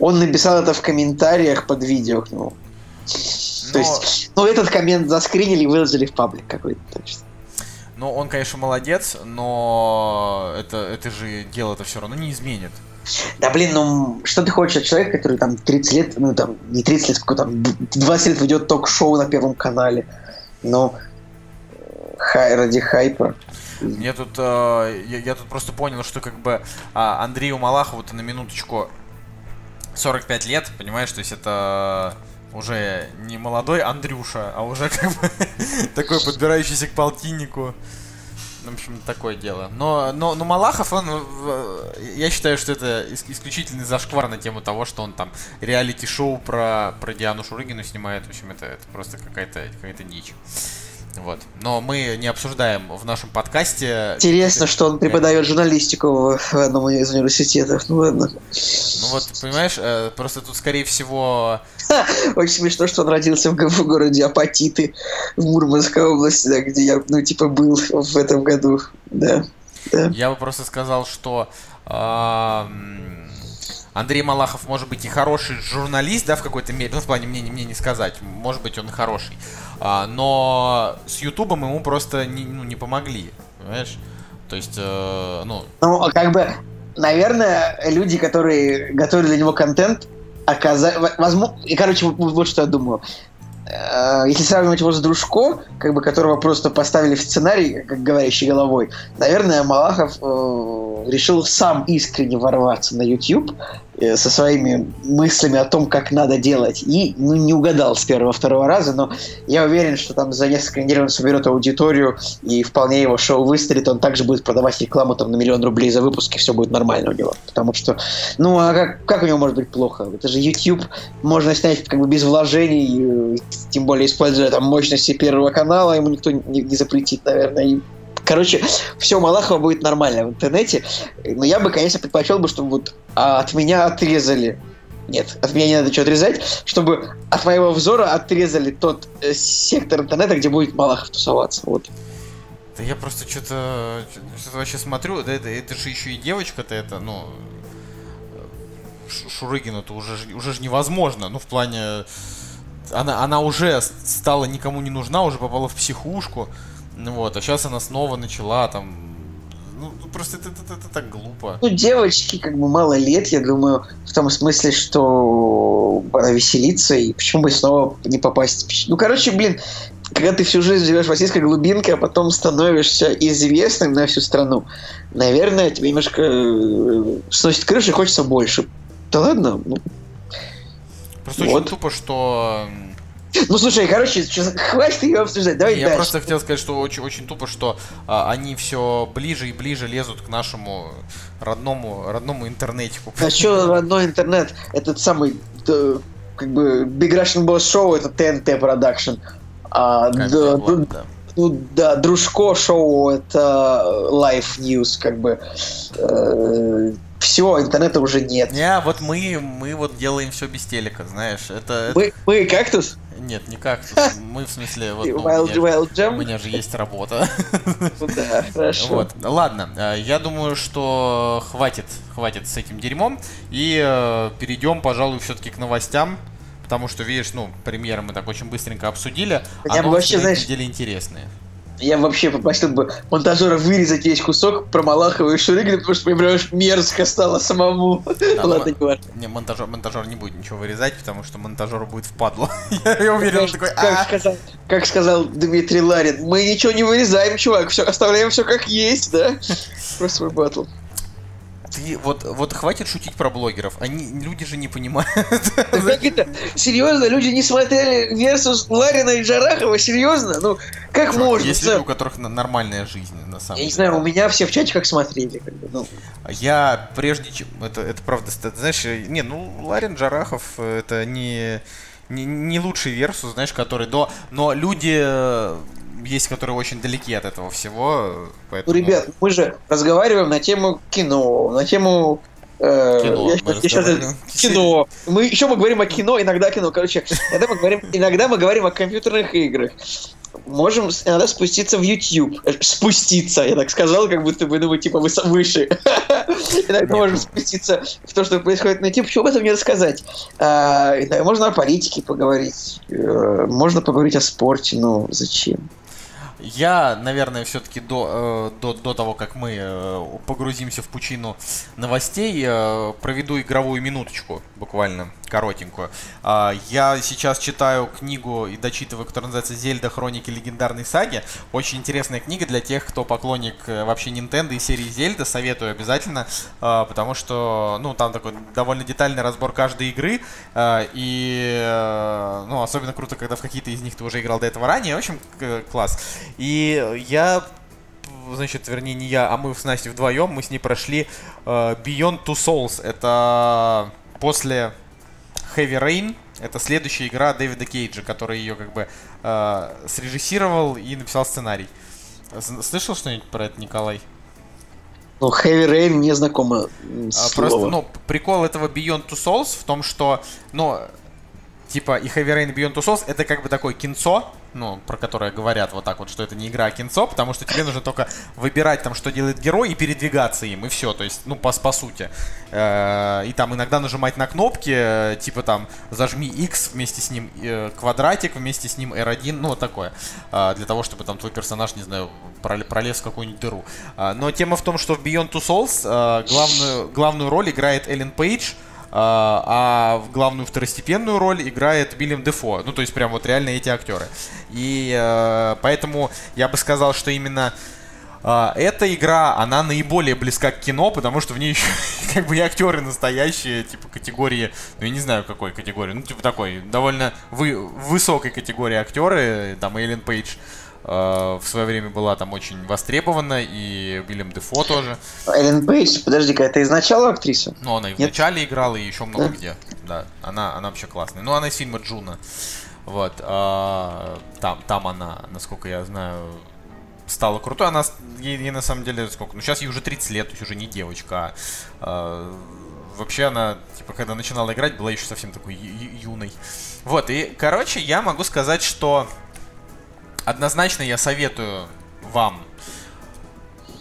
Он написал это в комментариях под видео. Ну, Но- то есть, ну, этот коммент заскринили и выложили в паблик какой-то. так что. Ну, он, конечно, молодец, но это, это же дело-то все равно не изменит. Да блин, ну что ты хочешь от человека, который там 30 лет, ну там не 30 лет, сколько там, 20 лет ведет ток-шоу на Первом канале. Но э, хай, ради хайпа. Мне тут, э, я, я тут просто понял, что как бы а, Андрею Малахову-то на минуточку 45 лет, понимаешь, то есть это уже не молодой Андрюша, а уже как бы *laughs* такой подбирающийся к полтиннику. В общем, такое дело. Но, но, но Малахов, он, э, я считаю, что это ис- исключительный зашквар на тему того, что он там реалити-шоу про, про Диану Шурыгину снимает. В общем, это, это просто какая-то какая дичь. Вот. Но мы не обсуждаем в нашем подкасте... Интересно, что он преподает журналистику в, одном из университетов. Ну ладно. Ну вот, понимаешь, э, просто тут, скорее всего, Очень смешно, что он родился в, в городе Апатиты в Мурманской области, да, где я, ну, типа, был в этом году. Да. да. я бы просто сказал, что м, Андрей Малахов может быть и хороший журналист, да, в какой-то мере, ну, в плане мне, не- мне не сказать, может быть, он и хороший, А, но с Ютубом ему просто не, ну, не помогли, понимаешь? То есть, э, ну, Ну, как бы, наверное, люди, которые готовили для него контент, оказали... Возможно... И, короче, вот, вот что я думаю. Э, Если сравнивать его с Дружко, как бы которого просто поставили в сценарий, как говорящий головой, наверное, Малахов э, решил сам искренне ворваться на YouTube со своими мыслями о том, как надо делать. И ну, не угадал с первого-второго раза, но я уверен, что там за несколько недель он соберет аудиторию, и вполне его шоу выстрелит, он также будет продавать рекламу там на миллион рублей за выпуск, и все будет нормально у него. Потому что, ну, а как, как у него может быть плохо? Это же YouTube, можно снять как бы без вложений, э, тем более используя там мощности Первого канала, ему никто не, не запретит, наверное, и Короче, все Малахова будет нормально в интернете. Но я бы, конечно, предпочел бы, чтобы вот а, от меня отрезали. Нет, от меня не надо ничего отрезать, чтобы от моего взора отрезали тот э, сектор интернета, где будет Малахов тусоваться. Вот. да я просто что-то что вообще смотрю, да это, это же еще и девочка-то это, ну, Шурыгину-то уже, уже ж невозможно, ну, в плане, она, она уже стала никому не нужна, уже попала в психушку, ну вот, а сейчас она снова начала там, ну, ну, просто это, это- это так глупо. Ну, девочки, как бы мало лет, я думаю, в том смысле, что она веселится, и почему бы снова не попасть Ну, короче, блин, когда ты всю жизнь живешь в российской глубинке, а потом становишься известным на всю страну, наверное, тебе немножко э, сносит крышу и хочется больше. Да ладно? Ну, Просто Вот. очень тупо, что... ну, слушай, короче, хватит ее обсуждать, давай Я дальше. просто хотел сказать, что очень, очень тупо, что а, они все ближе и ближе лезут к нашему родному, родному интернетику. А что родной интернет? Этот самый, э, как бы, Big Russian Boss Show, это TNT Production. А, да, бы, ну, да. ну да, Дружко шоу это Life News, как бы. Все, интернета уже нет. Не, вот мы, мы вот делаем все без телека, знаешь. Это, это- Мы, мы кактус? Нет, не как. Мы в смысле, вот, ну, у, Wild, меня, Wild у меня же есть работа. Ну да, хорошо. Вот, ладно, э, я думаю, что хватит, хватит с этим дерьмом. И э, перейдем, пожалуй, все-таки к новостям. потому что, видишь, ну, премьеры мы так очень быстренько обсудили, а вообще, новости этой знаешь, неделе интересные. Я вообще попросил бы монтажера вырезать весь кусок про Малахова и Шурыгина, потому что, понимаешь, мерзко стало самому. Да, *laughs* Ладно, ну, не важно. Не, монтажер, монтажер не будет ничего вырезать, потому что монтажеру будет впадло. *laughs* Я я уверен, он такой, как, «А, сказал, как сказал Дмитрий Ларин, мы ничего не вырезаем, чувак, все, оставляем все как есть, да? Про свой батл. Ты вот, вот хватит шутить про блогеров. Они, люди же не понимают. Как это? Серьезно, люди не смотрели Versus Ларина и Джарахова? Серьезно? Ну, как можно? Есть люди, у которых нормальная жизнь, на самом Я не деле. знаю, у меня все в чатиках смотрели. как бы, ну. Я прежде чем... Это, это правда, знаешь, э, не, ну, Ларин Джарахов, э, это не, не, не лучший версус, знаешь, который до... Но люди э, есть, которые очень далеки от этого всего, э, Ну, поэтому... ребят, мы же разговариваем на тему кино, на тему... э, Кино, я мы я *laughs* кино. Мы еще мы говорим о кино, иногда кино. Короче, иногда мы говорим, иногда мы говорим о компьютерных играх. Можем иногда спуститься в YouTube. Э, Спуститься, я так сказал, как будто бы, ну, типа, выс- выше. *laughs* Иногда можем спуститься в то, что происходит на YouTube. Почему об этом не рассказать? А, иногда Можно о политике поговорить. э, Можно поговорить о спорте, но зачем? Я, наверное, все-таки до, э, до, до того, как мы э, погрузимся в пучину новостей, э, проведу игровую минуточку, буквально, коротенькую. А, Я сейчас читаю книгу и дочитываю, которая называется «Зельда. Хроники легендарной саги». Очень интересная книга для тех, кто поклонник вообще Nintendo и серии Зельда. Советую обязательно, потому что, ну, там такой довольно детальный разбор каждой игры. И, ну, особенно круто, когда в какие-то из них ты уже играл до этого ранее. В общем, класс. И я, значит, вернее, не я, а мы с Настей вдвоем, мы с ней прошли э, Beyond Two Souls. Это после Heavy Rain. Это следующая игра Дэвида Кейджа, который ее как бы э, срежиссировал и написал сценарий. Слышал что-нибудь про это, Николай? Ну, Heavy Rain мне знакомо А. Просто, ну, прикол этого Beyond Two Souls в том, что, ну, типа и Heavy Rain Beyond Two Souls это как бы такое кинцо, ну, про которое говорят вот так вот, что это не игра, а кинцо, потому что тебе нужно только выбирать там, что делает герой, и передвигаться им, и все, то есть, ну, по, по сути. Э, И там иногда нажимать на кнопки, э, типа там, зажми X вместе с ним э, квадратик, вместе с ним R1, ну, вот такое, для того, чтобы там твой персонаж, не знаю, проле- пролез в какую-нибудь дыру. Но тема в том, что в Beyond Two Souls главную, главную роль играет Эллен Пейдж, а, а в главную второстепенную роль играет Вильям Дефо. Ну, то есть, прям вот реально эти актеры. И э, поэтому я бы сказал, что именно а, эта игра, она наиболее близка к кино, потому что в ней *laughs* еще как бы и актеры настоящие, типа категории, ну я не знаю какой категории, ну типа такой, довольно вы, высокой категории актеры, там Эйлен Пейдж в свое время была там очень востребована, и Вильям Дефо тоже. Эллен Пейдж, подожди-ка, это изначала актриса? Но она и в Нет? играла, и еще много Да? где. Да, она, она вообще классная. Ну, она из фильма Джуно. Вот. а, там, там она, насколько я знаю, стала крутой. Она, ей, ей на самом деле сколько? Ну, сейчас ей уже 30 лет, то есть уже не девочка. а, а, вообще она, типа, когда начинала играть, была еще совсем такой ю- юной. Вот, и, короче, я могу сказать, что однозначно я советую вам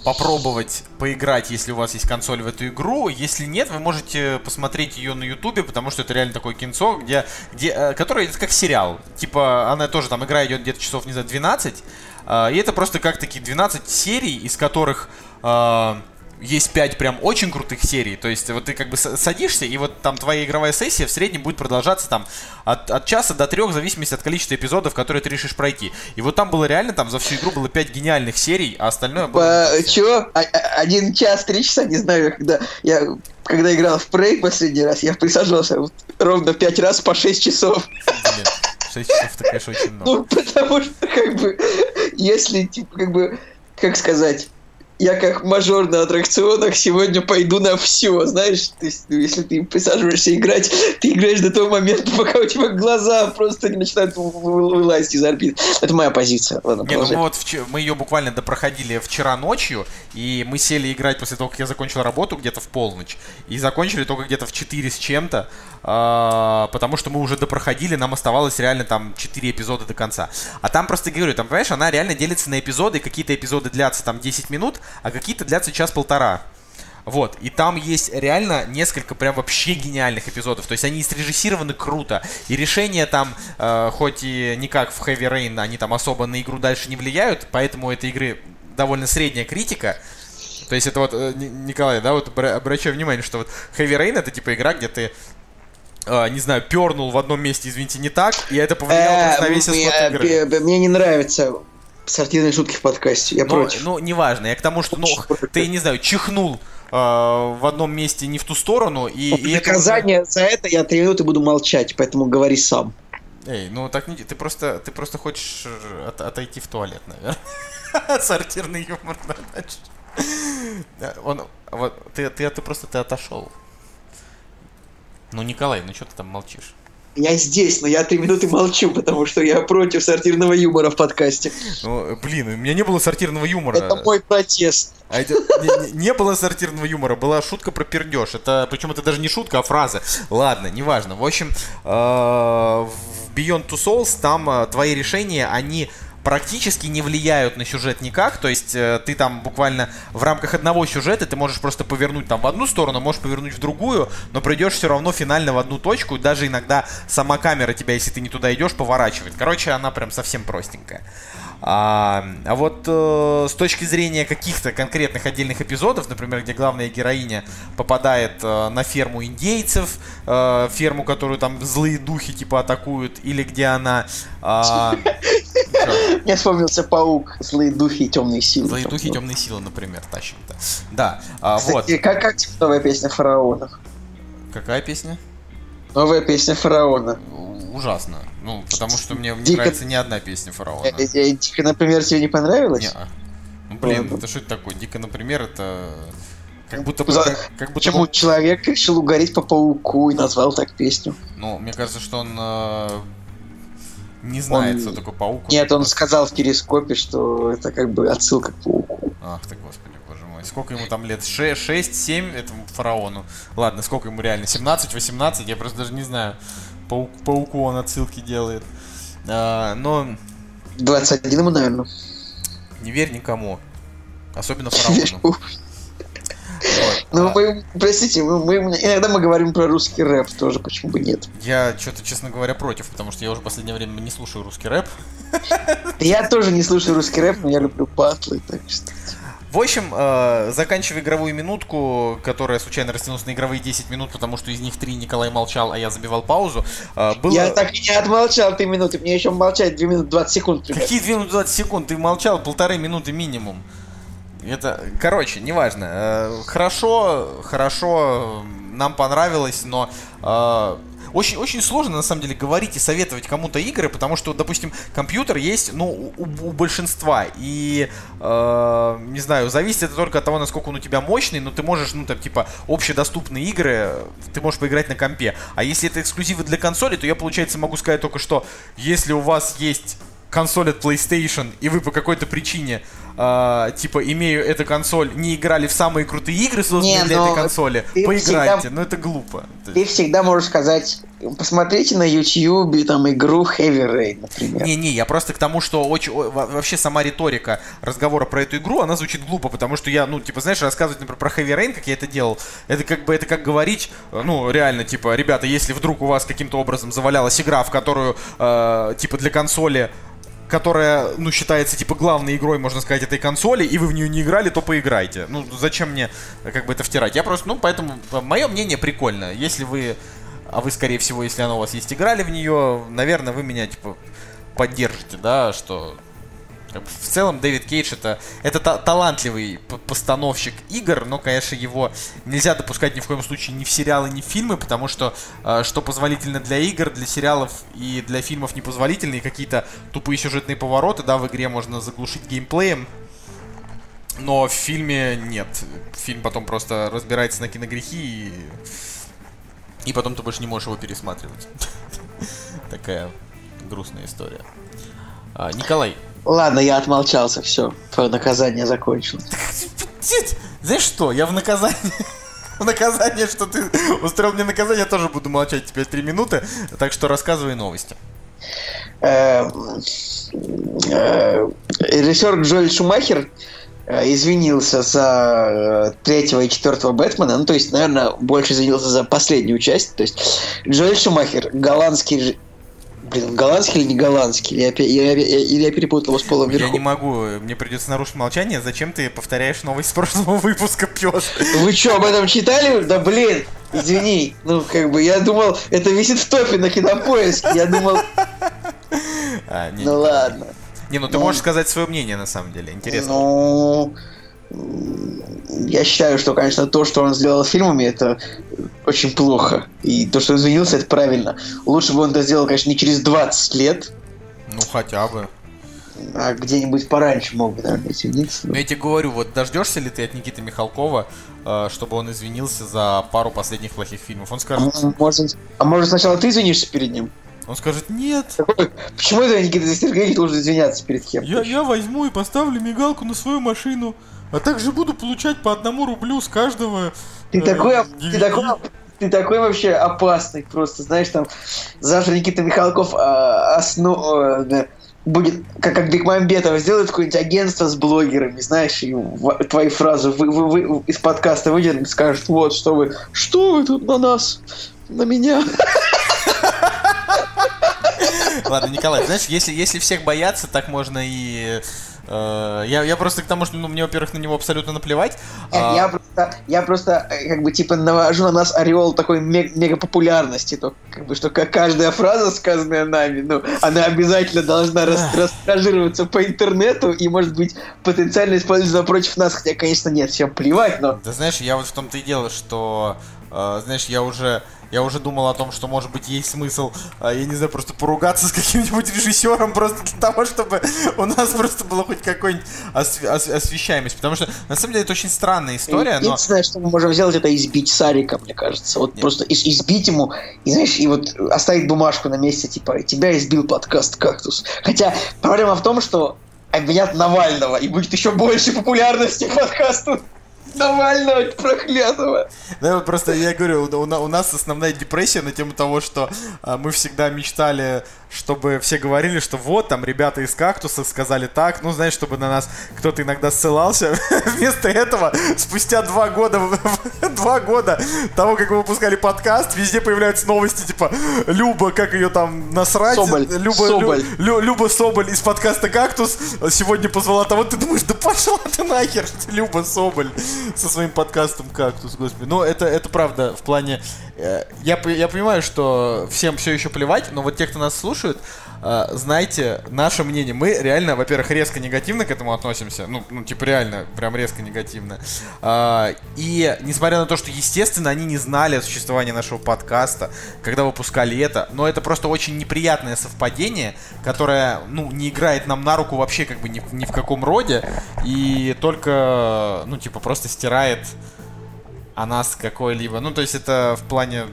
попробовать поиграть, если у вас есть консоль в эту игру. Если нет, вы можете посмотреть ее на Ютубе, потому что это реально такое кинцо, где, где, э, которое это как сериал. Типа, она тоже там игра идет где-то часов, не знаю, 12. э, и это просто как такие 12 серий, из которых э, есть 5 прям очень крутых серий. То есть вот ты как бы садишься, и вот там твоя игровая сессия в среднем будет продолжаться там от, от часа до трех, в зависимости от количества эпизодов, которые ты решишь пройти. И вот там было реально, там за всю игру было 5 гениальных серий, а остальное было... По, чё? А- а- один час, три часа, не знаю, когда я когда играл в Prey последний раз, я присаживался вот ровно пять раз по 6 часов. Блин, 6 часов, это, конечно, очень *laughs* много. Ну, потому что, как бы, если, типа, как бы, как сказать, я как мажор на аттракционах сегодня пойду на все, знаешь, то есть, ну, если ты присаживаешься играть, ты играешь до того момента, *laughs* пока у тебя глаза просто не начинают вы- вы- вылазить из орбит. Это моя позиция. Ладно, Не, ну вот вч- мы ее буквально допроходили вчера ночью, и мы сели играть после того, как я закончил работу где-то в полночь, и закончили только где-то в 4 с чем-то, а, потому что мы уже допроходили, нам оставалось реально там 4 эпизода до конца. А там просто говорю, там, понимаешь, она реально делится на эпизоды, какие-то эпизоды длятся там 10 минут, а какие-то длятся час-полтора. Вот, и там есть реально несколько прям вообще гениальных эпизодов. То есть они срежиссированы круто. И решения там, э, хоть и не как в Heavy Rain, они там особо на игру дальше не влияют, поэтому у этой игры довольно средняя критика. То есть это вот, э, Ни- Николай, да, вот обра- обращаю внимание, что вот Heavy Rain это типа игра, где ты э, не знаю, пернул в одном месте, извините, не так, и это повлияло Э, на весь мне, исход игры. э, Мне не нравятся сортирные шутки в подкасте. Я Ну, против. ну, неважно. Я к тому, что, ну, ты, не знаю, чихнул э, в одном месте не в ту сторону, и... и это Наказание за это я три минуты буду молчать, поэтому говори сам. Эй, ну так не... Ты просто, ты просто хочешь от- отойти в туалет, наверное. *laughs* Сортирный юмор, Он, вот, ты, ты, ты просто ты отошел. Ну, Николай, ну что ты там молчишь? Я здесь, но я три минуты молчу, потому что я против сортирного юмора в подкасте. Ну, блин, у меня не было сортирного юмора. Это мой протест. А это не, не- не было сортирного юмора, была шутка про пердеж. Это, причем это даже не шутка, а фраза. Ладно, неважно. В общем, э, в Beyond Two Souls там э, твои решения, они практически не влияют на сюжет никак, то есть э, ты там буквально в рамках одного сюжета ты можешь просто повернуть там в одну сторону, можешь повернуть в другую, но придешь все равно финально в одну точку, даже иногда сама камера тебя, если ты не туда идешь, поворачивает. Короче, она прям совсем простенькая. А, а вот э, с точки зрения каких-то конкретных отдельных эпизодов, например, где главная героиня попадает э, на ферму индейцев, э, ферму, которую там злые духи типа атакуют, или где она... а, *laughs* чё? Мне вспомнился паук, злые духи и темные силы. Злые духи и темные силы, например, тащим-то. Да, а, вот. Кстати, как, как тебе новая песня фараона? Какая песня? Новая песня фараона. Ужасно. Ну, потому что мне не Дико- нравится ни одна песня фараона. Э, э, Дико, например, тебе не понравилось? Не-а. Ну, блин, это что это такое? Дико, например, это... Как будто бы... За- Как, как будто Почему бы- человек решил угореть по пауку и назвал так песню? Ну, мне кажется, что он э, не знает, Он- что такое паук. Нет, он сказал в перископе, что это как бы отсылка к пауку. Ах ты, господи, боже мой. Сколько ему там лет? 6, 7 этому фараону. Ладно, сколько ему реально? 17, 18? Я просто даже не знаю. Паук, пауку он отсылки делает. А, но 21 ему, наверное. не верь никому. Особенно *laughs* фараону. Вот. Ну, А, мы, простите, мы, мы- иногда мы говорим про русский рэп тоже, почему бы нет. Я что-то, честно говоря, против, потому что я уже в последнее время не слушаю русский рэп. Я тоже не слушаю русский рэп, но я люблю батлы, так что... В общем, э, заканчивая игровую минутку, которая случайно растянулась на игровые 10 минут, потому что из них 3 Николай молчал, а я забивал паузу. э, было... Я так и не отмолчал 3 минуты, мне еще молчать 2 минуты 20 секунд примерно. Какие 2 минуты 20 секунд? Ты молчал полторы минуты минимум. Это, короче, неважно. Э, Хорошо, хорошо, нам понравилось, но э, очень, очень сложно на самом деле говорить и советовать кому-то игры, потому что, допустим, компьютер есть, ну, у, у большинства. И, э, не знаю, зависит это только от того, насколько он у тебя мощный, но ты можешь, ну, там, типа, общедоступные игры, ты можешь поиграть на компе. А если это эксклюзивы для консоли, то я, получается, могу сказать только, что если у вас есть консоль от PlayStation, и вы по какой-то причине, э, типа, имею эту консоль, не играли в самые крутые игры, созданные Не, для но этой консоли, ты поиграйте. всегда- Ну, это глупо. Ты всегда можешь сказать, посмотрите на YouTube там игру Heavy Rain, например. Не-не, я просто к тому, что очень, вообще сама риторика разговора про эту игру, она звучит глупо, потому что я, ну, типа, знаешь, рассказывать, например, про Heavy Rain, как я это делал, это как бы, это как говорить, ну, реально, типа, ребята, если вдруг у вас каким-то образом завалялась игра, в которую, э, типа, для консоли которая, ну, считается, типа, главной игрой, можно сказать, этой консоли, и вы в нее не играли, то поиграйте. Ну, зачем мне, э, как бы, это втирать? Я просто, ну, поэтому, мое мнение прикольно. Если вы, а вы, скорее всего, если она у вас есть, играли в нее, наверное, вы меня, типа, поддержите, да, что в целом Дэвид Кейдж это, это та- талантливый постановщик игр, но, конечно, его нельзя допускать ни в коем случае ни в сериалы, ни в фильмы, потому что э, что позволительно для игр, для сериалов и для фильмов непозволительно, и какие-то тупые сюжетные повороты, да, в игре можно заглушить геймплеем, но в фильме нет. Фильм потом просто разбирается на киногрехи и... И потом ты больше не можешь его пересматривать. *laughs* Такая грустная история. А, Николай, Ладно, я отмолчался, все, твое наказание закончилось. *laughs* знаешь что, я в наказание... *laughs* В наказание, что ты устроил мне наказание, я тоже буду молчать теперь три минуты, так что рассказывай новости. Эм, э, Режиссер Джоэль Шумахер э, извинился за э, третьего и четвертого Бэтмена, ну, то есть, наверное, больше извинился за последнюю часть, то есть Джоэль Шумахер, голландский Блин, голландский или не голландский? Или я, или я, или я перепутал его с Полом Я Верху? не могу, мне придется нарушить молчание. Зачем ты повторяешь новость с прошлого выпуска, пес? Вы что, об этом читали? Да блин, извини. Ну, как бы, я думал, это висит в топе на кинопоиске. Я думал, А, не, ну ладно. Не, ну ты Ну. можешь сказать свое мнение на самом деле. Интересно. Ну, я считаю, что, конечно, то, что он сделал с фильмами, это очень плохо. И то, что он извинился, это правильно. Лучше бы он это сделал, конечно, не через 20 лет, Ну хотя бы. а где-нибудь пораньше мог бы, наверное, извиниться. Но я тебе говорю, вот дождешься ли ты от Никиты Михалкова, э, чтобы он извинился за пару последних плохих фильмов? Он скажет, А может, а может сначала ты извинишься перед ним? он скажет, нет, Какой- Почему это Никита Сергеевич должен извиняться перед кем? я, я возьму и поставлю мигалку на свою машину, а также буду получать по одному рублю с каждого. Ты э, такой, ты такой, ты такой вообще опасный просто, знаешь, там завтра Никита Михалков а, осну- э, да, будет, как, как Бекмамбетов, сделает какое-нибудь агентство с блогерами, знаешь, и в- твои фразы вы, вы, вы из подкаста выдернет и скажет, вот, что вы, что вы тут на нас, на меня. Ладно, Николай, знаешь, если, если всех бояться, так можно и... э, я, я просто к тому, что ну, мне, во-первых, на него абсолютно наплевать. а- Я просто, я просто, э, как бы, типа, навожу на нас ореол такой мег- мегапопулярности, то, как бы, что каждая фраза, сказанная нами, ну, она обязательно должна рас- растиражироваться по интернету и, может быть, потенциально использоваться против нас, хотя, конечно, нет, всем плевать, но... Да знаешь, я вот в том-то и дело, что, э, знаешь, я уже, я уже думал о том, что, может быть, есть смысл, э, я не знаю, просто поругаться с каким-нибудь режиссером просто для того, чтобы у нас просто была хоть какой-нибудь осв- ос- освещаемость. Потому что, на самом деле, это очень странная история, но... Единственное, что мы можем сделать, это избить Сарика, мне кажется. Вот Нет. просто из- избить ему, и, знаешь, и вот оставить бумажку на месте, типа, тебя избил подкаст «Кактус». Хотя проблема в том, что обвинят Навального, и будет еще больше популярности *laughs* подкасту Навального проклятого. Да, вот просто я говорю, у, у- у нас основная депрессия на тему того, что а, мы всегда мечтали, чтобы все говорили, что вот, там, ребята из «Кактуса» сказали так, ну, знаешь, чтобы на нас кто-то иногда ссылался. *laughs* Вместо этого, спустя два года, *laughs* два года того, как мы выпускали подкаст, везде появляются новости, типа, Люба, как ее там насрать. Соболь. Люба, Соболь. Лю- Лю- Люба Соболь из подкаста «Кактус» сегодня позвала того, ты думаешь, да пошла ты нахер, *laughs* Люба Соболь со своим подкастом «Кактус», господи. Но это, это правда в плане... э, Я, я понимаю, что всем все еще плевать, но вот те, кто нас слушают, э, знайте наше мнение. Мы реально, во-первых, резко негативно к этому относимся. Ну, ну типа реально, прям резко негативно. А, И несмотря на то, что, естественно, они не знали о существовании нашего подкаста, когда выпускали это, но это просто очень неприятное совпадение, которое, ну, не играет нам на руку вообще как бы ни, ни в каком роде, и только, ну, типа, просто стирает о нас какой-либо. Ну, то есть это в плане...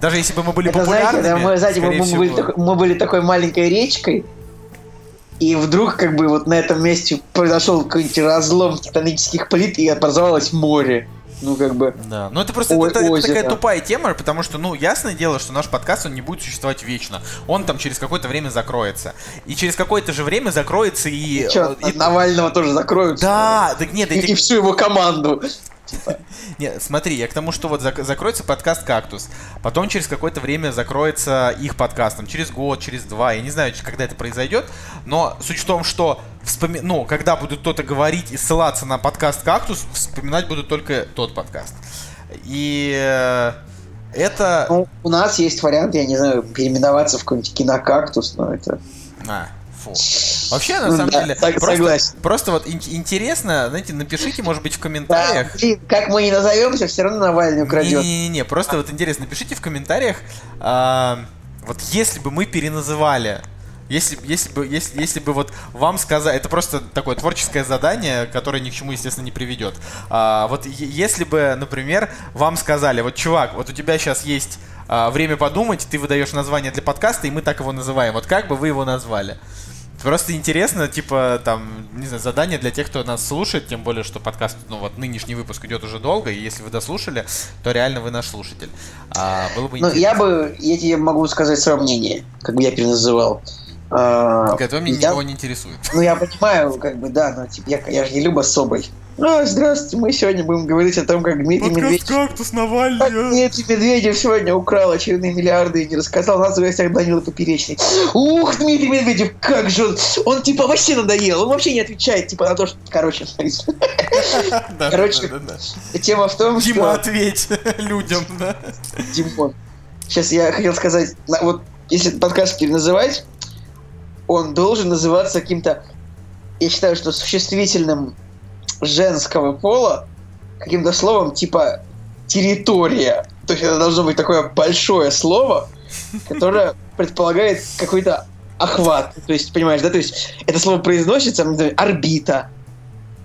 Даже если бы мы были Это, знаете, популярными, это мы, знаете, мы, мы были всего- такой, мы были такой маленькой речкой, и вдруг, как бы, вот на этом месте произошел какой-нибудь разлом тектонических плит, и образовалось море. Ну, как бы... Да, ну это просто О- это- это такая тупая тема, потому что, ну, ясное дело, что наш подкаст, он не будет существовать вечно. Он там через какое-то время закроется. И через какое-то же время закроется и... Чё, и- Навального тоже закроют. Да, так нет, И, и всю его команду. Нет, смотри, я к тому, что вот зак- закроется подкаст «Кактус», потом через какое-то время закроется их подкаст, там, через год, через два, я не знаю, когда это произойдет, но суть в том, что вспоми... ну, когда будет кто-то говорить и ссылаться на подкаст «Кактус», вспоминать будут только тот подкаст. И э, это... Ну, у нас есть вариант, я не знаю, переименоваться в какой-нибудь кинокактус, но это... А, фу. Вообще, на Ну самом да, деле, сог- просто, согласен. просто вот ин- интересно, знаете, напишите, может быть, в Да, комментариях. блин, как мы не назовемся, все равно Навальный украдет. Не-не-не, просто вот интересно, напишите в комментариях, а, вот если бы мы переназывали, если, если бы, если, если бы вот вам сказать, это просто такое творческое задание, которое ни к чему, естественно, не приведет. А, вот если бы, например, вам сказали, вот, чувак, вот у тебя сейчас есть а, время подумать, ты выдаешь название для подкаста, и мы так его называем. Вот как бы вы его назвали? Просто интересно, типа, там, не знаю, задание для тех, кто нас слушает, тем более, что подкаст, ну вот нынешний выпуск идет уже долго, и если вы дослушали, то реально вы наш слушатель. А, было бы Ну, я бы, я тебе могу сказать свое мнение, как бы я переназывал. А, Это меня никого не интересует. Ну, я понимаю, как бы, да, но типа, я, я же не Люба Соболь. А, здравствуйте, мы сегодня будем говорить о том, как Дмитрий Медведев... «Кактус» Как Навальный. Дмитрий Медведев сегодня украл очередные миллиарды и не рассказал. Нас в гостях Данила Поперечный. Ух, Дмитрий Медведев, как же он... Он типа вообще надоел. Он вообще не отвечает типа на то, что... Короче, *laughs* Короче, тема в том, Дима, что... ответь *laughs* людям, да? Димон. Сейчас я хотел сказать, вот если подкаст переназывать, он должен называться каким-то, я считаю, что существительным женского пола, каким-то словом типа территория. То есть это должно быть такое большое слово, которое предполагает какой-то охват. То есть, понимаешь, да? То есть это слово произносится, орбита,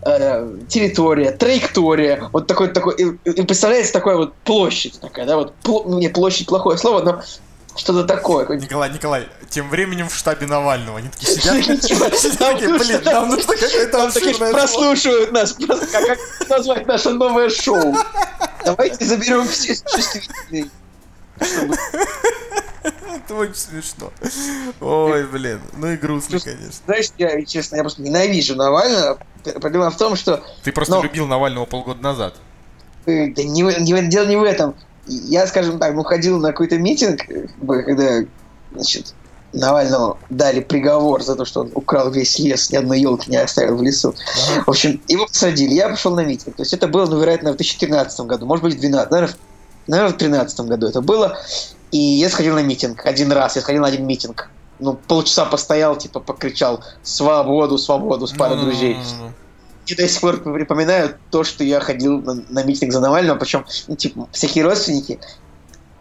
э, территория, траектория, вот такой, такой, и, и представляется такая вот площадь такая, да, вот, пл- ну, не, площадь плохое слово, но что-то такое. Николай, Николай, тем временем в штабе Навального они такие сидят, *laughs* Типа, такие, блин, нам нужно какое-то обширное прослушивают нас, как, назвать наше новое шоу. Давайте заберем все существительные. чтобы- *laughs* Это очень смешно. Ой, блин, ну и грустно, конечно. Знаешь, я, честно, я просто ненавижу Навального. Проблема в том, что Ты просто Но- любил Навального полгода назад. э, да не, не дело не в этом. Я, скажем так, ну, ходил на какой-то митинг, когда, значит, Навальному дали приговор за то, что он украл весь лес, ни одной елки не оставил в лесу. В общем, его посадили, я пошел на митинг. То есть это было, ну, вероятно, в 2013 году, может быть, в 2012, наверное, в- наверное, в 2013 году это было. И я сходил на митинг один раз, я сходил на один митинг. Ну, полчаса постоял, типа, покричал «Свободу, свободу» с парой друзей. И до сих пор припоминаю то, что я ходил на, на митинг за Навального, причем, ну, типа, всякие родственники.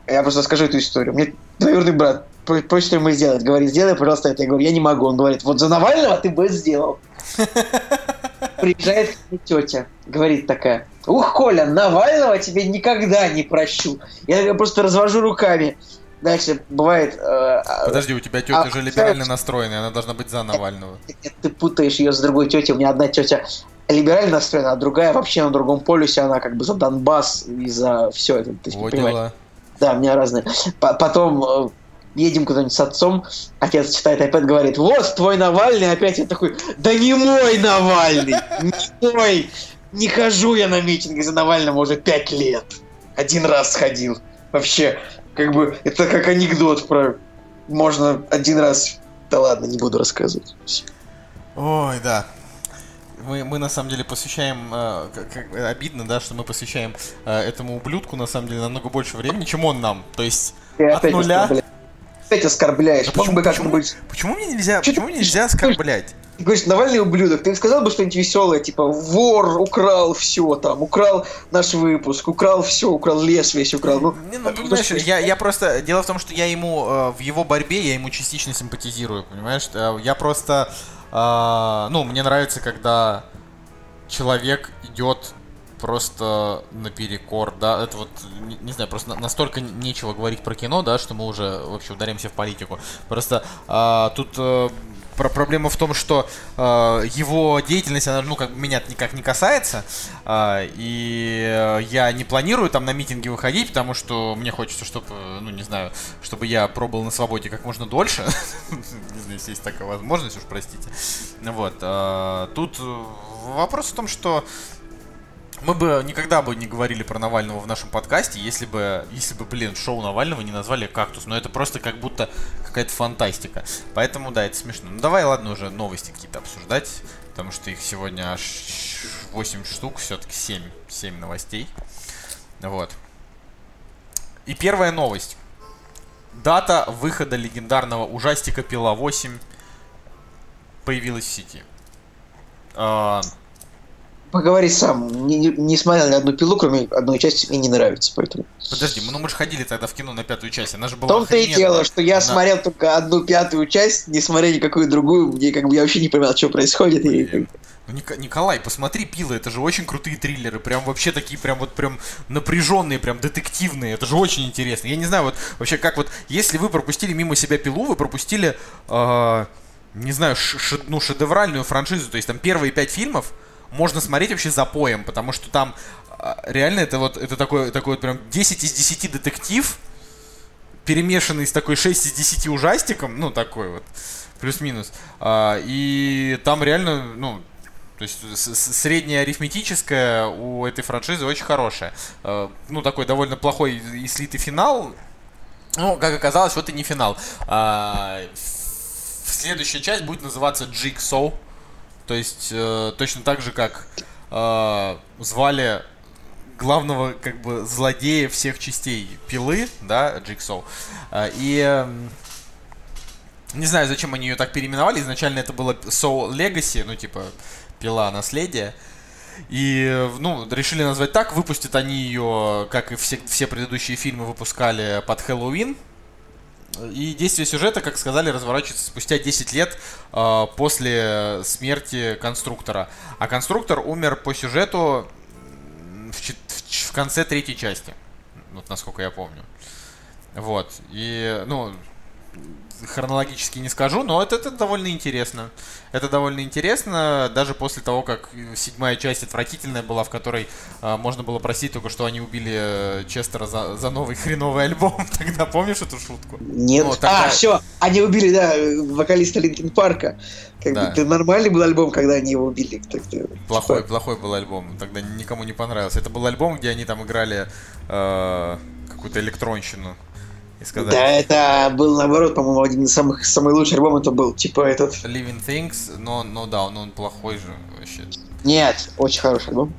Я просто расскажу эту историю. Мне двоюродный брат про- просит ему сделать. Говорит, сделай, пожалуйста, это. Я говорю, я не могу. Он говорит, вот за Навального ты бы сделал. *laughs* Приезжает мне тетя, говорит такая, ух, Коля, Навального тебе никогда не прощу. Я просто развожу руками. Дальше бывает... э, а, Подожди, у тебя тетя а, же либерально настроенная, она должна быть за Навального. Ты путаешь ее с другой тетей. У меня одна тетя либерально настроена, а другая вообще на другом полюсе, она как бы за Донбасс и за все это. То есть, Вот дела. Да, у меня разные. По- потом э, едем куда-нибудь с отцом, отец читает опять говорит, вот твой Навальный, опять я такой, да не мой Навальный, не мой, не хожу я на митинги за Навального уже пять лет. Один раз сходил. Вообще, как бы, это как анекдот про можно один раз. Да ладно, не буду рассказывать. Ой, да. Мы, мы на самом деле посвящаем, э, как- как- обидно, да, что мы посвящаем э, этому ублюдку на самом деле намного больше времени, чем он нам. То есть, Ты От опять нуля? Опять оскорбляешь. Да почему- бы почему? как-нибудь... почему мне нельзя, Чё почему ты- нельзя оскорблять? Ты говоришь, Навальный ублюдок. Ты сказал бы что-нибудь веселое, типа, вор украл все там, украл наш выпуск, украл все, украл лес весь, украл. Ну, Не, ну, понимаешь, что- я, я просто... Дело в том, что я ему э, в его борьбе, я ему частично симпатизирую, понимаешь? Э, Я просто... э, ну, мне нравится, когда человек идет просто наперекор, да, это вот, не, не знаю, просто на- настолько нечего говорить про кино, да, что мы уже вообще ударимся в политику. Просто а, тут э, про проблема в том, что э, его деятельность, она, ну, как меня никак не касается, а, и э, я не планирую там на митинги выходить, потому что мне хочется, чтобы, ну, не знаю, чтобы я пробыл на свободе как можно дольше. *laughs* Не знаю, если есть такая возможность, уж простите. Вот. а, Тут э, вопрос в том, что мы бы никогда бы не говорили про Навального в нашем подкасте, если бы, если бы, блин, шоу Навального не назвали «Кактус». Но это просто как будто какая-то фантастика. Поэтому, да, это смешно. Ну, давай, ладно, уже новости какие-то обсуждать, потому что их сегодня аж 8 штук, все-таки 7, 7 новостей. Вот. И первая новость. Дата выхода легендарного ужастика «Пила 8» появилась в сети. А, поговори сам. Не, не, не смотрел ни одну пилу, кроме одной части, мне не нравится, поэтому. Подожди, ну мы же ходили тогда в кино на пятую часть, она же В была том-то и дело, что я Она- смотрел только одну пятую часть, не смотрел никакую другую, мне как бы я вообще не понимал, что происходит. И. Ну, Ника- Николай, посмотри пилы, это же очень крутые триллеры, прям вообще такие, прям вот прям напряженные, прям детективные, это же очень интересно. Я не знаю, вот вообще как вот, если вы пропустили мимо себя пилу, вы пропустили, э, не знаю, ш- ш- ну шедевральную франшизу, то есть там первые пять фильмов можно смотреть вообще за поем, потому что там э, реально это вот, это такой, такой вот прям 10 из 10 детектив, перемешанный с такой 6 из 10 ужастиком, ну такой вот. Плюс-минус. А, и там реально, ну, то есть средняя арифметическая у этой франшизы очень хорошая. А, ну, такой довольно плохой и слитый финал. Ну, как оказалось, вот и не финал. А, следующая часть будет называться Jigsaw. То есть э, точно так же, как э, звали главного как бы злодея всех частей пилы, да, Джиксоу. А, И эм, не знаю, зачем они ее так переименовали. Изначально это было Soul Legacy, ну типа пила наследие. И, э, ну, решили назвать так. Выпустят они ее, как и все, все предыдущие фильмы выпускали под Хэллоуин. И действие сюжета, как сказали, разворачивается спустя 10 лет э, после смерти конструктора. А конструктор умер по сюжету в, в конце третьей части. Вот насколько я помню. Вот. И, ну, хронологически не скажу, но это, это довольно интересно. Это довольно интересно, даже после того, как э, седьмая часть отвратительная была, в которой э, можно было просить только, что они убили э, Честера за, за новый хреновый альбом. *laughs* Тогда помнишь эту шутку? Нет. Ну, тогда- А, все, они убили, да, вокалиста Линкин Парка. Как Да. бы это нормальный был альбом, когда они его убили. Так-то, Плохой, типа, плохой был альбом. Тогда никому не понравился. Это был альбом, где они там играли э, какую-то электронщину. И сказали, Да, это был наоборот, по-моему, один из самых самый лучший альбом это был. Типа этот. Living Things, но, но да, он, он плохой же вообще. Нет, очень хороший альбом.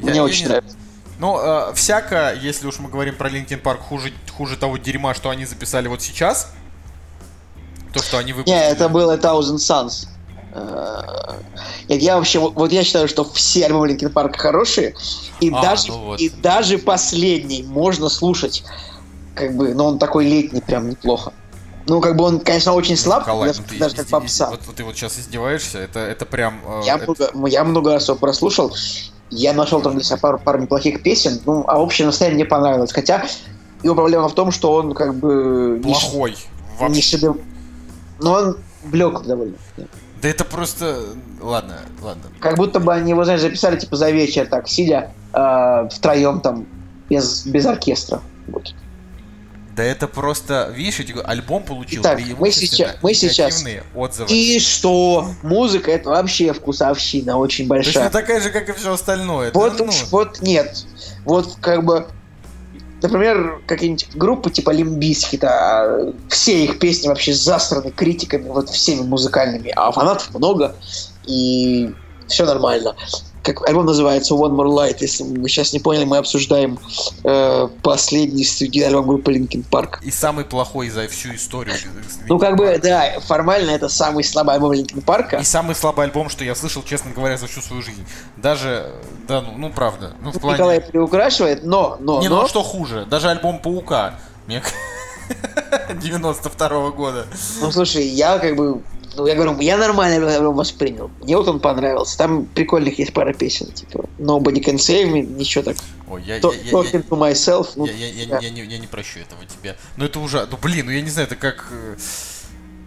Я- Мне я очень не- нравится. Ну, э, всяко, если уж мы говорим про Linkin Park, хуже, хуже того дерьма, что они записали вот сейчас. То, что они выпустили. Не, это было Thousand Suns. Э, Нет, я вообще, вот вот я считаю, что все альбомы Линкин Парка хорошие, и А, даже ну вот. и даже последний можно слушать, как бы, но он такой летний, прям неплохо. Ну, как бы он, конечно, очень слаб, Николай, даже, ну даже как попса. Вот, вот ты вот сейчас издеваешься, это, это прям... э, Я, это- много, я много раз его прослушал, я нашел там для себя пару, пару неплохих песен, ну, а общее настроение мне понравилось. Хотя его проблема в том, что он как бы не плохой. не Вообще. шедевр. Но он блеклый довольно. Да это просто... Ладно, ладно. Как будто бы они его, знаешь, записали типа за вечер, так, сидя э, втроем там, без, без оркестра. Вот. Да это просто... Видишь, я тебе говорю, альбом получил Итак, мы сейчас- мы сейчас- отзывы. И что? Музыка это вообще вкусовщина очень Точно большая. такая же, как и все остальное. Вот Да ну. уж, вот нет. Вот как бы, например, какие-нибудь группы типа Лимбиски, да, все их песни вообще засраны критиками, вот всеми музыкальными, а фанатов много, и все нормально. Как альбом называется One More Light, если вы сейчас не поняли, мы обсуждаем э, последний студийный альбом группы Linkin Park. И самый плохой за всю историю. Ну, как бы, да, формально это самый слабый альбом Linkin Park. И самый слабый альбом, что я слышал, честно говоря, за всю свою жизнь. Даже, да, ну, ну правда. Ну, в плане... Николай приукрашивает, но, но, Не, ну но, а что хуже? Даже альбом Паука. Мне *laughs* 92 года. Ну, слушай, я как бы... Ну, я говорю, я нормально его воспринял. Мне вот он понравился. Там прикольных есть пара песен, типа Nobody Can Save Me, ничего так. Ой, я, я, Talk- я, я, Talking to Myself. Ну, я, я, я, да. я не, я не прощу этого тебе. Ну это уже, ну блин, ну я не знаю, это как... э,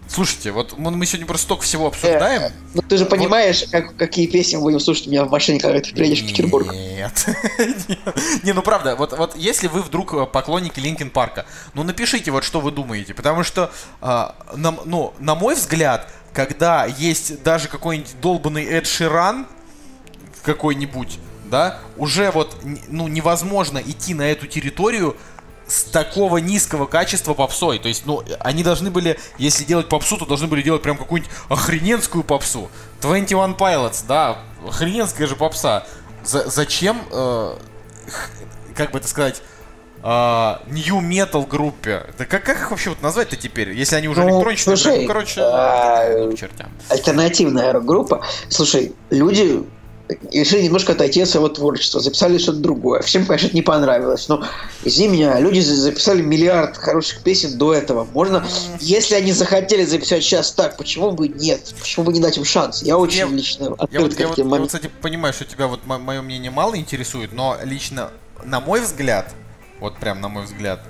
Слушайте, вот мы сегодня просто столько всего обсуждаем. ну, ты же понимаешь, как, какие песни мы будем слушать у меня в машине, когда ты приедешь в Петербург. Нет. *laughs* Не, ну правда, вот, вот если вы вдруг э, поклонники Линкин Парка, ну напишите вот что вы думаете, потому что, а, на, ну, на мой взгляд, когда есть даже какой-нибудь долбанный Эд Ширан, какой-нибудь, да, уже вот, ну, невозможно идти на эту территорию с такого низкого качества попсой. То есть, ну, они должны были, если делать попсу, то должны были делать прям какую-нибудь охрененскую попсу. 21 Pilots, да, охрененская же попса. За- зачем, э, как бы это сказать, New Metal группе. Да как, как их вообще вот назвать-то теперь, если они уже Ну, электронщины? слушай, ну, короче, а, к чертям. Альтернативная рок-группа. Слушай, люди решили немножко отойти от своего творчества, записали что-то другое. Всем, конечно, это не понравилось, но, извини меня, люди за- записали миллиард хороших песен до этого. Можно, если они захотели записать сейчас так, почему бы нет? Почему бы не дать им шанс? Я очень Я- лично Я вот, открыт я, вот, я вот, кстати, понимаю, что тебя вот мое мнение мало интересует, но лично, на мой взгляд, вот прям на мой взгляд,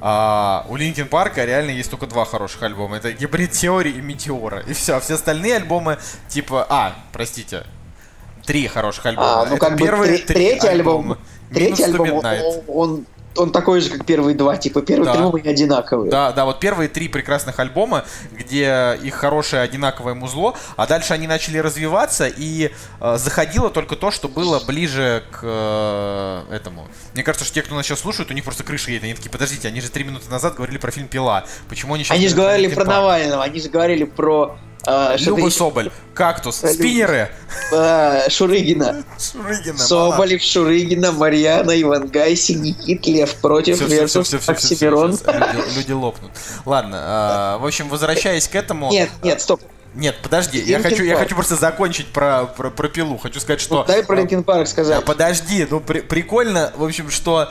а, у Линкин Парка реально есть только два хороших альбома. Это Гибрид Теории и Метеора. И все. Все остальные альбомы, типа... А, простите. Три хороших альбома. А, ну Это как бы первые три третий альбом, третий альбом, он, он он такой же, как первые два. Типа, первые Да. три альбома одинаковые. Да, да, вот первые три прекрасных альбома, где их хорошее одинаковое музло, а дальше они начали развиваться, и э, заходило только то, что было ближе к э, этому. Мне кажется, что те, кто нас сейчас слушают, у них просто крыша едет. Они такие, подождите, они же три минуты назад говорили про фильм «Пила». Почему они сейчас... Они же говорили про Park?» Навального, они же говорили про Люба еще, Соболь, «Кактус», Люба. «Спиннеры», э, Шурыгина. Шурыгина, Соболев, Шурыгина, Марьяна, Иван Гайси, Никит, Лев против, Все, все, все, Версус, все, все, Оксимирон. люди, люди лопнут. Ладно, а, в общем, возвращаясь к этому. Нет, нет, стоп. Нет, подожди, я хочу, я Park. хочу просто закончить про, про, про пилу. Хочу сказать, что. Ну, Дай про Линкен Парк сказать. Подожди, ну при- прикольно, в общем, что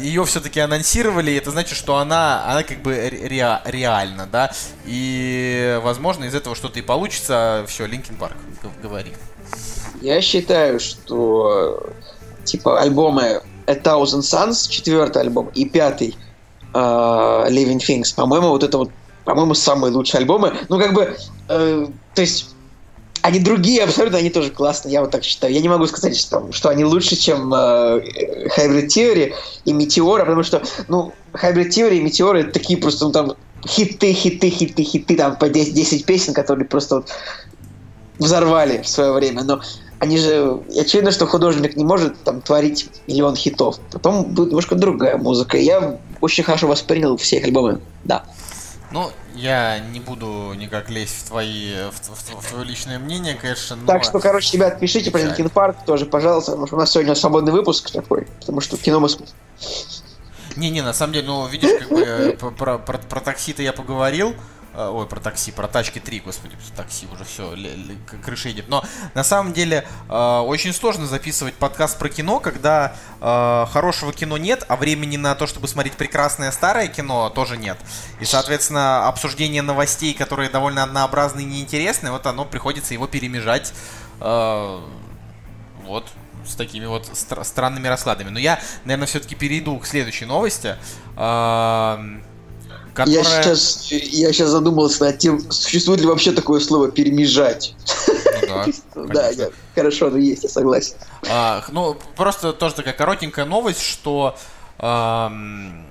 ее все-таки анонсировали, и это значит, что она, она как бы ре- реа- реальна, да, и возможно из этого что-то и получится. Все, Linkin Park, говори. Я считаю, что типа альбомы A Thousand Suns, четвертый альбом, и пятый э, Living Things, по-моему, вот это вот, по-моему, самые лучшие альбомы. Ну, как бы, э, то есть, они другие абсолютно, они тоже классные, я вот так считаю. Я не могу сказать, что, что они лучше, чем э, Hybrid Theory и Meteora, потому что, ну, Hybrid Theory и Meteora это такие просто, ну, там, хиты, хиты, хиты, хиты, там, по 10, 10 песен, которые просто вот взорвали в свое время, но они же, очевидно, что художник не может там творить миллион хитов. Потом будет немножко другая музыка. Я очень хорошо воспринял все их альбомы. Да. Ну, я не буду никак лезть в твои, в, в- в твое личное мнение, конечно, но... Так что, короче, ребят, пишите про. Linkin Park тоже, пожалуйста, потому что у нас сегодня свободный выпуск такой, потому что кино мы... см- Не-не, на самом деле, ну, видишь, как бы э, про, про, про- про такси-то я поговорил. Э, Ой, про такси, про тачки 3, господи, такси уже все, крыша едет. Но на самом деле э, очень сложно записывать подкаст про кино, когда э, хорошего кино нет, а времени на то, чтобы смотреть прекрасное старое кино, тоже нет. И, соответственно, обсуждение новостей, которые довольно однообразные и неинтересные, вот оно приходится его перемежать. э, вот с такими вот стра- странными раскладами. Но я, наверное, все-таки перейду к следующей новости. эм, Которая... Я сейчас, я сейчас задумался над тем, существует ли вообще такое слово «перемежать». Ну да, *laughs* Да, конечно. я, хорошо, ну есть, я согласен. А, ну, просто тоже такая коротенькая новость, что ам,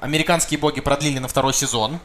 американские боги продлили на второй сезон.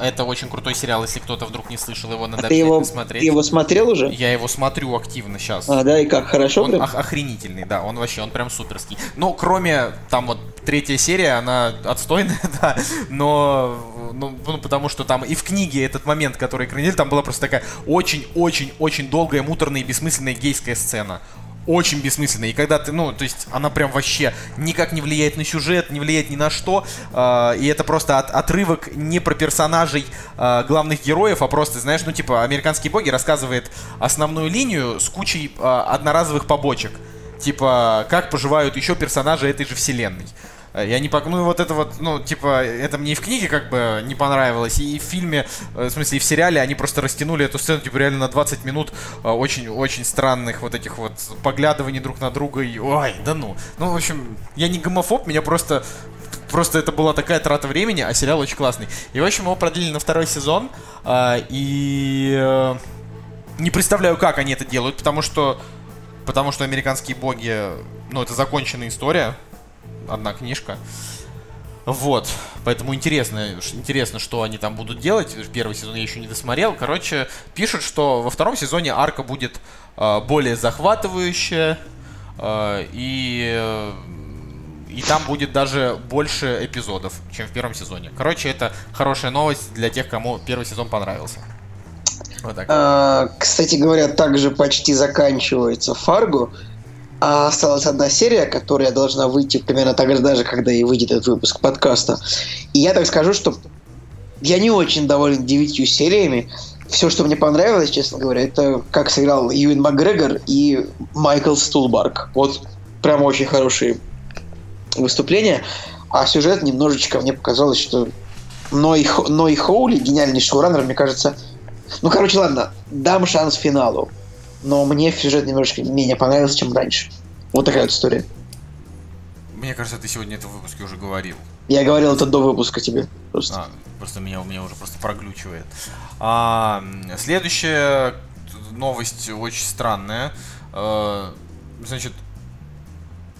Это очень крутой сериал, если кто-то вдруг не слышал его, надо А ты его, смотреть. ты его смотрел уже? Я его смотрю активно сейчас. А, да, и как, хорошо Он прям? ох- охренительный, да, он вообще, он прям суперский. Ну, кроме, там вот, третья серия, она отстойная, *laughs* да, но, ну, ну, потому что там и в книге этот момент, который экранили, там была просто такая очень-очень-очень долгая, муторная и бессмысленная гейская сцена. Очень бессмысленная. И когда ты, ну, то есть она прям вообще никак не влияет на сюжет, не влияет ни на что. э, и это просто от- отрывок не про персонажей э, главных героев, а просто, знаешь, ну, типа, американские боги рассказывает основную линию с кучей э, одноразовых побочек. Типа, как поживают еще персонажи этой же вселенной. Э, Я не пок... Ну, вот это вот, ну, типа, это мне и в книге как бы не понравилось, и в фильме, э, в смысле, и в сериале они просто растянули эту сцену, типа, реально на 20 минут очень-очень странных вот этих вот поглядываний друг на друга, и, ой, да ну. Ну, в общем, я не гомофоб, меня просто Просто это была такая трата времени, а сериал очень классный. И, в общем, его продлили на второй сезон. и э, не представляю, как они это делают, потому что потому что американские боги, ну, это законченная история, одна книжка. Вот, поэтому интересно, интересно, что они там будут делать. Первый сезон я еще не досмотрел. Короче, пишут, что во втором сезоне арка будет э, более захватывающая э, и и там будет даже больше эпизодов, чем в первом сезоне. Короче, это хорошая новость для тех, кому первый сезон понравился. Вот так. А, Кстати говоря, также почти заканчивается Фарго. А осталась одна серия, которая должна выйти примерно так же когда и выйдет этот выпуск подкаста. И я так скажу, что я не очень доволен девятью сериями. Все, что мне понравилось, честно говоря, это как сыграл Юин Макгрегор и Майкл Стулбарк. Вот прям очень хорошие выступления. А сюжет немножечко мне показалось, что Ной, Ной Хоули, гениальный шоураннер, мне кажется, ну, короче, ладно, дам шанс финалу. Но мне сюжет немножечко менее понравился, чем раньше. Вот такая вот история. Мне кажется, ты сегодня это в выпуске уже говорил. Я говорил это до выпуска тебе. Просто. А, просто меня, у меня уже просто проглючивает. А, следующая новость очень странная. Э, значит,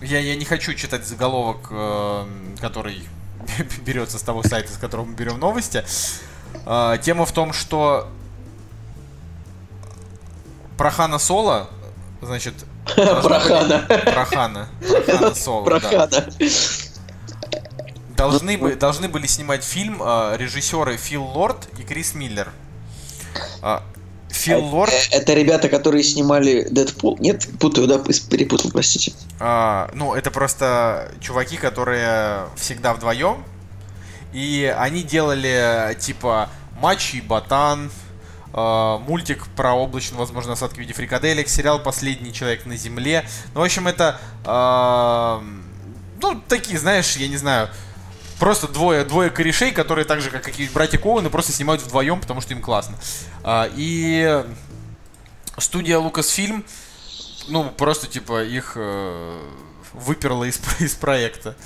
Я, я не хочу читать заголовок, э, который *laughs* берется с того сайта, с которого мы берем новости. Э, тема в том, что про Хана Соло, значит... Про Хана. Про Хана. Про Хана Соло, Про. Хана. Должны, бы, должны были снимать фильм э, режиссеры Фил Лорд и Крис Миллер. А, Фил Лорд, Э, Это ребята, которые снимали Дэдпул. Нет, путаю, да, перепутал, простите. а, ну, это просто чуваки, которые всегда вдвоем. И они делали, типа, Мачи и Ботан, э, мультик про облачную, возможно, осадки в виде фрикаделек, сериал «Последний человек на земле». Ну, в общем, это, э, ну, такие, знаешь, я не знаю, просто двое, двое корешей, которые так же, как какие-то братья Коуны, просто снимают вдвоем, потому что им классно. А, и студия Lucasfilm, ну, просто, типа, их э, выперла из, *laughs* из проекта.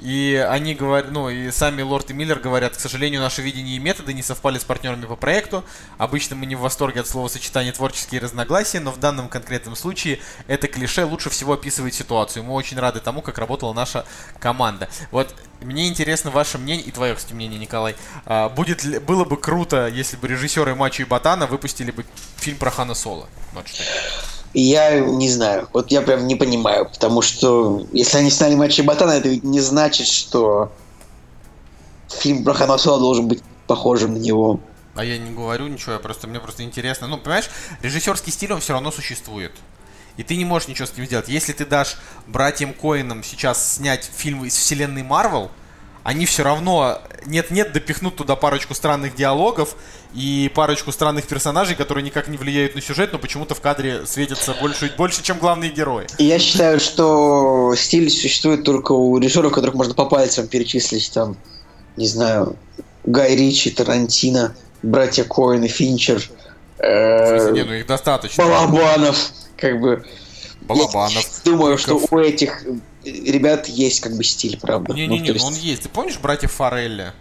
И они говорят, ну и сами Лорд и Миллер говорят, к сожалению, наши видения и методы не совпали с партнерами по проекту. Обычно мы не в восторге от словосочетания творческие разногласия, но в данном конкретном случае это клише лучше всего описывает ситуацию. Мы очень рады тому, как работала наша команда. Вот мне интересно ваше мнение и твое, кстати, мнение, Николай. А, будет ли, было бы круто, если бы режиссеры Мачо и Ботана выпустили бы фильм про Хана Соло. Вот что. Я не знаю. Вот я прям не понимаю, потому что если они сняли матчи Ботана, это ведь не значит, что фильм про Хана Соло должен быть похожим на него. А я не говорю ничего, я просто, мне просто интересно. Ну, понимаешь, режиссерский стиль, он все равно существует. И ты не можешь ничего с ним сделать. Если ты дашь братьям Коинам сейчас снять фильм из вселенной Марвел, они все равно нет-нет допихнут туда парочку странных диалогов и парочку странных персонажей, которые никак не влияют на сюжет, но почему-то в кадре светятся больше, больше чем главные герои. Я считаю, что стиль существует только у режиссеров, которых можно по пальцам перечислить. Там, не знаю, Гай Ричи, Тарантино, братья Коэн и Финчер, э, не, ну их достаточно. Балабанов. Как бы. Балабанов. Я думаю, что у этих ребят есть как бы стиль, правда. Ну, Не-не-не, то ну он есть, есть. Ты помнишь братьев Форелли?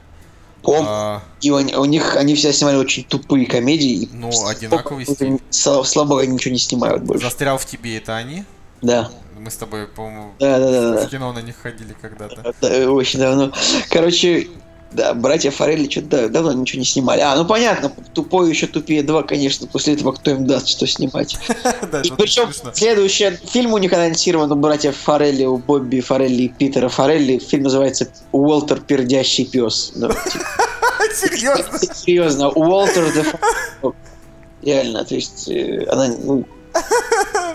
пом- А, И у, у них они все снимали очень тупые комедии. и Ну, одинаковый слабо- стиль. слабо- Слабо они ничего не снимают больше. Застрял в тебе, это они? Да. Мы с тобой, по-моему, Да, да, да, да. в кино на них ходили когда-то. Да, очень давно. Короче, да, братья Форелли что-то давно ничего не снимали. А, ну понятно, тупой еще тупее два, конечно, после этого кто им даст, что снимать. *laughs* И причем следующий фильм у них анонсирован у братьев Форелли, у Бобби Форелли и Питера Форелли. Фильм называется «Уолтер пердящий пес». Да, *laughs* типа, Серьезно? *laughs* Серьезно, Уолтер Fuck- Реально, то есть э, она, ну,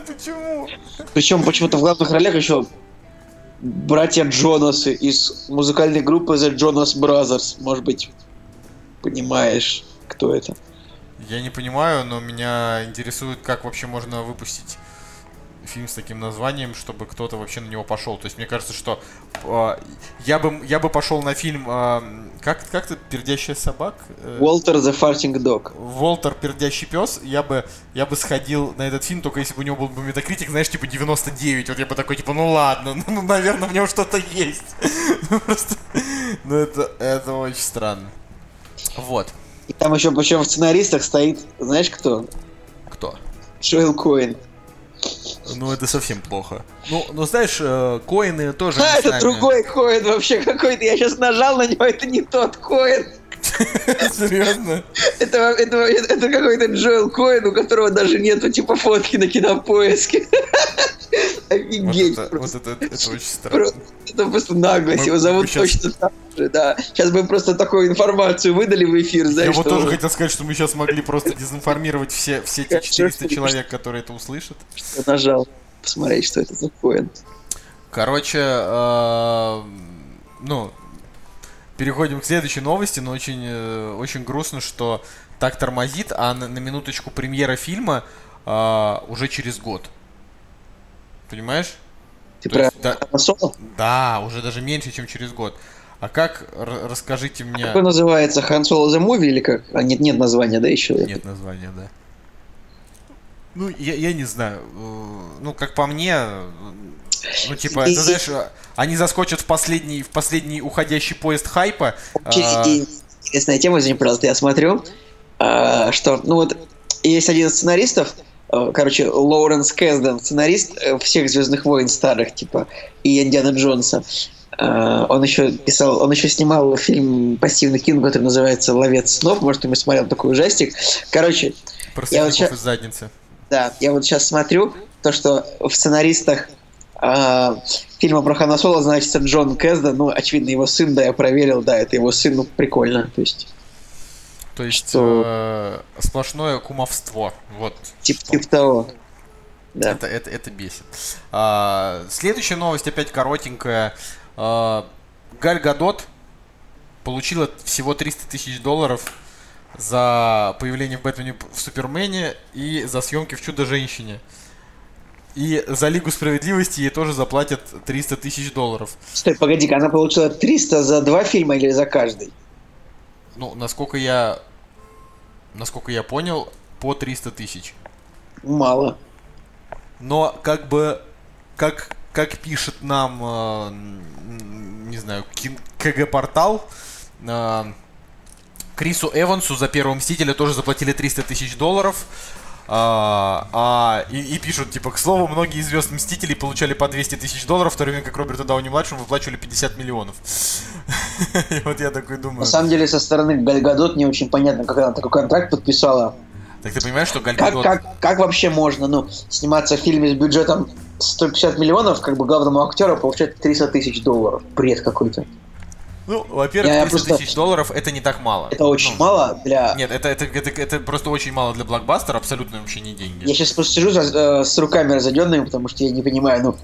Почему? причем почему-то в главных ролях еще братья Джонасы из музыкальной группы The Jonas Brothers. Может быть, понимаешь, кто это? Я не понимаю, но меня интересует, как вообще можно выпустить фильм с таким названием, чтобы кто-то вообще на него пошел. То есть мне кажется, что э, я бы я бы пошел на фильм э, как как то пердящая собак. Э, Уолтер the Farting Dog. Волтер пердящий пес, я бы, я бы сходил на этот фильм, только если бы у него был бы метакритик, знаешь, типа 99. Вот я бы такой, типа, ну ладно, ну, *laughs* ну, наверное, в нем что-то есть. *laughs* Ну, Просто, ну это, это очень странно. Вот. И там еще, причем в сценаристах стоит, знаешь кто? Кто? Джоэл Коэн. Ну, это совсем плохо. Ну, ну знаешь, э, коины тоже... А, это сами. другой Коэн вообще какой-то. Я сейчас нажал на него, это не тот Коэн. *laughs* Серьезно? Это, это, это какой-то Джоэл Коэн, у которого даже нету типа фотки на кинопоиске. *laughs* Вот Офигеть. это, просто. вот это, это очень странно. Это просто наглость. Мы- Его зовут точно так же, да. Сейчас бы просто такую информацию выдали в эфир, Я знаешь, вот что тоже хотел сказать, что мы сейчас могли просто дезинформировать все, все те 400 человек, которые это услышат. я нажал посмотреть, что это за Коэн. Короче, э, ну, переходим к следующей новости, но очень, э, очень грустно, что так тормозит, а на, на минуточку премьера фильма э, уже через год. Понимаешь? Про есть, да, Соло? да, уже даже меньше, чем через год. А как, расскажите мне... Как он называется? Хан Соло The Movie или как? А нет, нет названия, да, еще? Нет названия, да. Ну, я, я не знаю. э, Ну, как по мне, э, ну, типа, И- ты знаешь, они заскочат в последний, в последний уходящий поезд хайпа. Очень а, интересная тема, извини, пожалуйста, я смотрю, а, что, ну вот, есть один из сценаристов, короче, Лоуренс Кэсден, сценарист э, всех Звездных войн старых, типа, и Индиана Джонса. Э, Он еще писал, он еще снимал фильм «Пассивный кино», который называется «Ловец снов». Может, ты смотрел такой ужастик. Короче, Просто Я вот из задницы. да, я вот сейчас смотрю, то, что в сценаристах э, фильма про Хана Соло значится Джон Кэсден, ну, очевидно, его сын, да, я проверил, да, это его сын, ну, прикольно, то есть, То есть Что? э, сплошное кумовство. Вот. типа, типа того. Да. Это, это, это бесит. А, следующая новость опять коротенькая. А, Галь Гадот получила всего 300 тысяч долларов за появление в Бэтмене в Супермене и за съемки в Чудо-женщине. И за Лигу Справедливости ей тоже заплатят 300 тысяч долларов. Стой, погоди-ка, она получила 300 за два фильма или за каждый? Ну, насколько я... Насколько я понял, по 300 тысяч. Мало. Но как бы, как, как пишет нам, э, не знаю, КГ-портал, э, Крису Эвансу за первого Мстителя тоже заплатили 300 тысяч долларов. А, а, и, и пишут, типа, к слову, многие из звезд Мстителей получали по 200 тысяч долларов, в то время как Роберту Дауни-младшему выплачивали 50 миллионов. *laughs* Вот я такой думаю... На самом деле, со стороны Галь Гадот не очень понятно, как она такой контракт подписала. Так ты понимаешь, что Галь Как, как, как вообще можно, ну, сниматься в фильме с бюджетом 150 миллионов, как бы главному актеру получать 300 тысяч долларов? Бред какой-то. Ну, во-первых, Я 300 просто- тысяч долларов это не так мало. Это очень Ну, мало для... Нет, это, это, это, это просто очень мало для блокбастера, абсолютно вообще не деньги. Я сейчас просто сижу за- э, с руками разоденными, потому что я не понимаю, ну,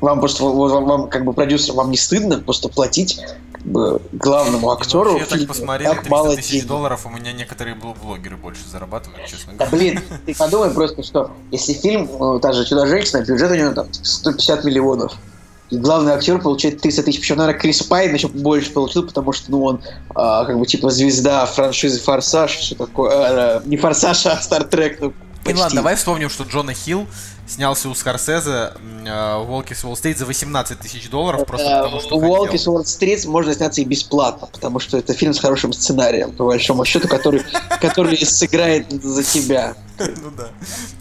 вам просто, вам, вам, как бы продюсер, вам не стыдно просто платить как бы, главному Ну, актеру вообще, я так посмотрел, так 300 мало тысяч денег? долларов, у меня некоторые бл- блогеры больше зарабатывают, честно Да говоря. блин, ты подумай просто, что если фильм, э, та же Чудо-женщина, бюджет у него там 150 миллионов, и главный актер получает 300 тысяч, причем, наверное, Крис Пайн еще больше получил, потому что, ну, он а, как бы типа звезда франшизы Форсаж, что такое, э, не Форсаж, а Стартрек, ну, И почти. ладно, давай вспомним, что Джона Хилл снялся у Скорсезе э, в «Волке с Уолл-стрит» за 18 тысяч долларов, просто Э, потому что У Уолки хотел. с Уолл-стрит можно сняться и бесплатно, потому что это фильм с хорошим сценарием, по большому счету, который, который сыграет за тебя. *laughs* Ну да.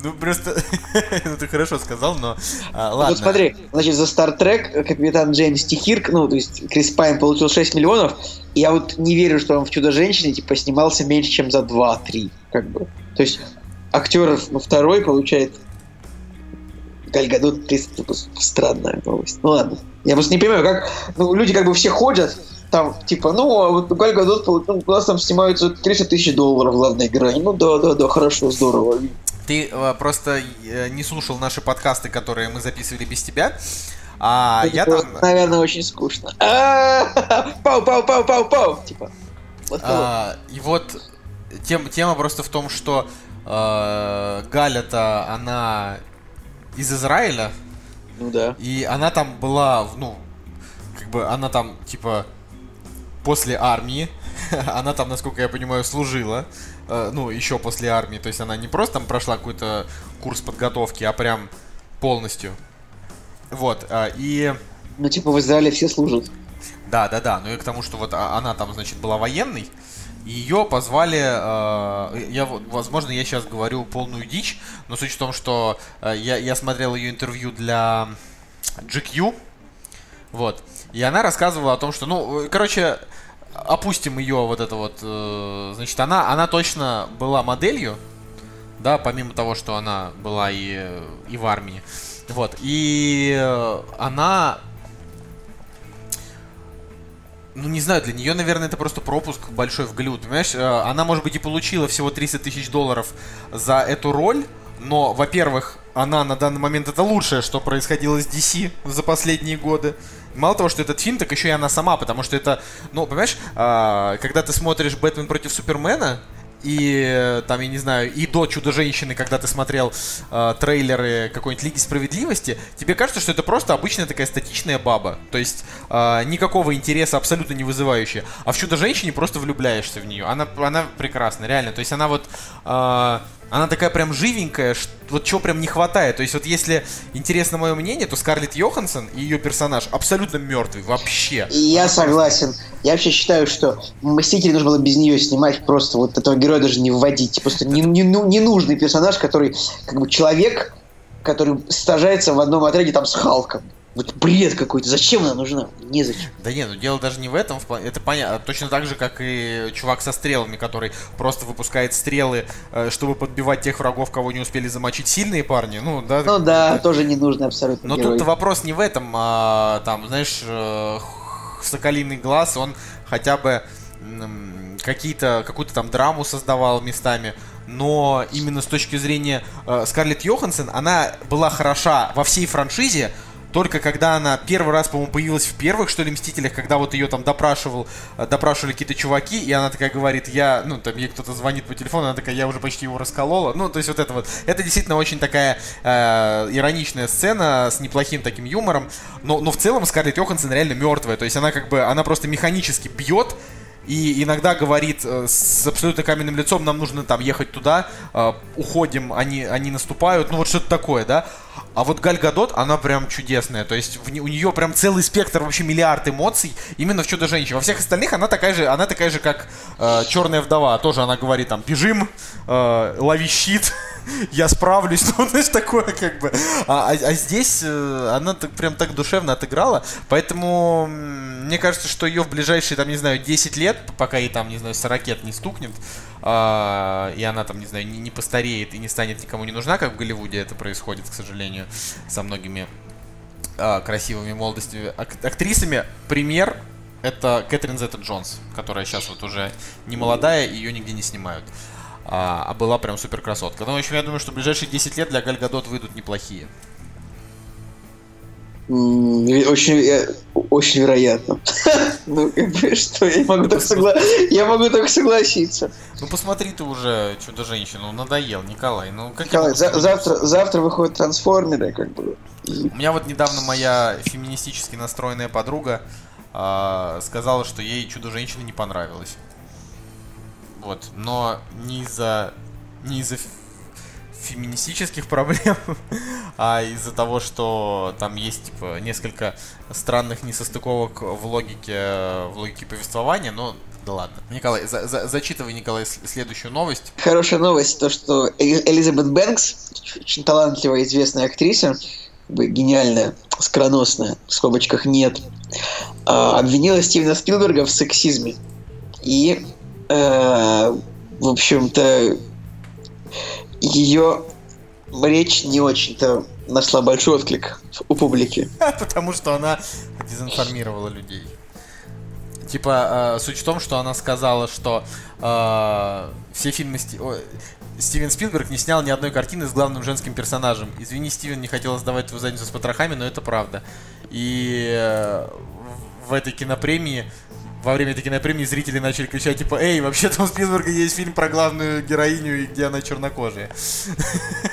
Ну просто... *laughs* Ну ты хорошо сказал, но... а, Ладно. Вот смотри, значит, за Star Trek капитан Джеймс Тихирк, ну, то есть Крис Пайн получил 6 миллионов, и я вот не верю, что он в «Чудо-женщине» типа снимался меньше, чем за 2-3, как бы. То есть актер второй получает Галь Гадот 300, типа, странная новость. Ну ладно. Я просто не понимаю, как... Ну, люди как бы все ходят, там, типа, ну, а вот Галь Гадот, ну, у нас там снимаются 300 тысяч долларов в главной грани. Ну да, да, да, хорошо, здорово. Ты э, просто э, не слушал наши подкасты, которые мы записывали без тебя. А я там... Наверное, очень скучно. *laughs* Пау, пау, пау, пау, пау. Типа. Вот? А, и вот тем, тема просто в том, что э, Галя-то, она из Израиля, Ну да. и она там была, ну, как бы она там, типа, после армии, *laughs* она там, насколько я понимаю, служила, э, ну, еще после армии, то есть она не просто там прошла какой-то курс подготовки, а прям полностью. Вот, а, и... Ну, типа, в Израиле все служат. Да, да, да. Ну и к тому, что вот а- она там, значит, была военной. Ее позвали, э, я, возможно, я сейчас говорю полную дичь, но суть в том, что э, я, я смотрел ее интервью для GQ, вот, и она рассказывала о том, что, ну, э, короче, опустим ее вот это вот, э, значит, она, она точно была моделью, да, помимо того, что она была и, э, и в армии, вот, и э, она ну, не знаю, для нее, наверное, это просто пропуск большой в Голливуд. Понимаешь, Э, она, может быть, и получила всего 300 тысяч долларов за эту роль, но, во-первых, она на данный момент это лучшее, что происходило с DC за последние годы. Мало того, что этот фильм, так еще и она сама, потому что это, ну, понимаешь, а, когда ты смотришь «Бэтмен против Супермена», и э, там, я не знаю, и до Чудо-женщины, когда ты смотрел э, трейлеры какой-нибудь Лиги Справедливости, тебе кажется, что это просто обычная такая статичная баба. То есть э, никакого интереса абсолютно не вызывающая. А в Чудо-женщине просто влюбляешься в нее. Она, она прекрасна, реально. То есть она вот. э, Она такая прям живенькая, ш- вот чего прям не хватает. То есть вот если интересно мое мнение, то Скарлетт Йоханссон и ее персонаж абсолютно мертвый вообще. И я согласен. Я вообще считаю, что Мстители нужно было без нее снимать, просто вот этого героя даже не вводить. Просто не, не- ну- ненужный персонаж, который как бы человек, который сажается в одном отряде там с Халком. Вот бред какой-то. Зачем она нужна? Незачем. Да не, ну дело даже не в этом, это понятно. Точно так же, как и чувак со стрелами, который просто выпускает стрелы, э, чтобы подбивать тех врагов, кого не успели замочить сильные парни. Ну да. Ну да, тоже ненужный абсолютно Но тут вопрос не в этом, а там, знаешь, э, Соколиный глаз, он хотя бы какие-то, какую-то там драму создавал местами, но именно с точки зрения э, Скарлетт Йоханссон, она была хороша во всей франшизе, только когда она первый раз, по-моему, появилась в первых, что ли, Мстителях, когда вот ее там допрашивал, э, допрашивали какие-то чуваки, и она такая говорит, я, ну, там, ей кто-то звонит по телефону, она такая, я уже почти его расколола. Ну, то есть вот это вот. Это действительно очень такая э, ироничная сцена с неплохим таким юмором, но, но в целом Скарлетт Йоханссон реально мертвая, то есть она как бы, она просто механически бьет, и иногда говорит э, с абсолютно каменным лицом, нам нужно там ехать туда, э, уходим, они, они наступают, ну вот что-то такое, да. А вот Галь Гадот, она прям чудесная, то есть в у нее прям целый спектр, вообще миллиард эмоций именно в Чудо-женщине. Во всех остальных она такая же, она такая же, как э, Черная вдова, тоже она говорит там, бежим, э, лови щит, *laughs* я справлюсь, *laughs* ну, знаешь, такое как бы. А, а- а здесь э, она так, прям так душевно отыграла, поэтому мне кажется, что ее в ближайшие, там, не знаю, 10 лет, пока ей там, не знаю, 40 не стукнет, и она там, не знаю, не, не постареет и не станет никому не нужна, как в Голливуде это происходит, к сожалению, со многими а, красивыми молодостями ак- актрисами. Пример это Кэтрин Зетта Джонс, которая сейчас вот уже не молодая, ее нигде не снимают. А, а была прям супер красотка. Ну, в общем, я думаю, что ближайшие 10 лет для Галь Гадот выйдут неплохие. Очень, э, очень вероятно. *laughs* Ну, как бы, что, я могу только согла- я могу только согласиться. Ну, посмотри ты уже Чудо-женщину, надоел, Николай. Ну, как Николай, за- завтра, завтра выходят трансформеры, как бы. У меня вот недавно моя феминистически настроенная подруга а, сказала, что ей Чудо-женщина не понравилось. Вот, но не из-за не из-за феминистических *laughs* проблем, а из-за того, что там есть типа несколько странных несостыковок в логике в логике повествования, но да ладно. Николай, за- за- зачитывай, Николай, следующую новость. Хорошая новость, то, что Э- Элизабет Бэнкс, очень талантливая, известная актриса, гениальная, скороносная, в скобочках нет, а, обвинила Стивена Спилберга в сексизме. И, э, в общем-то, ее речь не очень-то нашла большой отклик у публики. *laughs* Потому что она дезинформировала людей. Типа, э, суть в том, что она сказала, что э, все фильмы Сти- ой, Стивен Спилберг не снял ни одной картины с главным женским персонажем. Извини, Стивен, не хотел сдавать твою задницу с потрохами, но это правда. И э, в этой кинопремии, во время этой кинопремии зрители начали кричать, типа, эй, вообще-то у Спилберга есть фильм про главную героиню, и где она чернокожая. *laughs*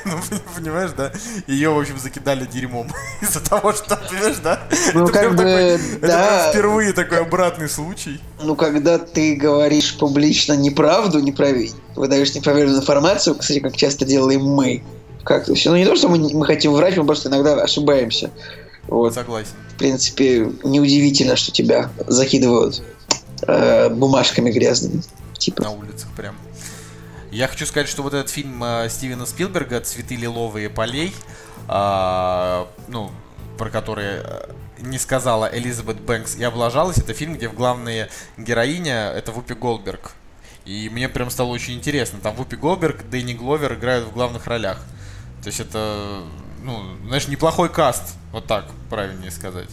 Ну, понимаешь, да? Ее, в общем, закидали дерьмом *laughs* из-за того, что, понимаешь, да? Ну, как бы, да. впервые такой обратный случай. Ну, когда ты говоришь публично неправду, неправ- выдаешь непроверенную информацию, кстати, как часто делаем мы, как-то все. Ну, не то, что мы, мы хотим врать, мы просто иногда ошибаемся. Вот, Согласен. в принципе, неудивительно, что тебя закидывают э, бумажками грязными. Типа. на улицах прям. Я хочу сказать, что вот этот фильм э, Стивена Спилберга «Цветы лиловые полей», а, ну, про который э, не сказала Элизабет Бэнкс и облажалась, это фильм, где в главная героиня это Вупи Голдберг. И мне прям стало очень интересно. Там Вупи Голдберг, Дэнни Гловер играют в главных ролях. То есть это, ну, знаешь, неплохой каст. Вот так, правильнее сказать.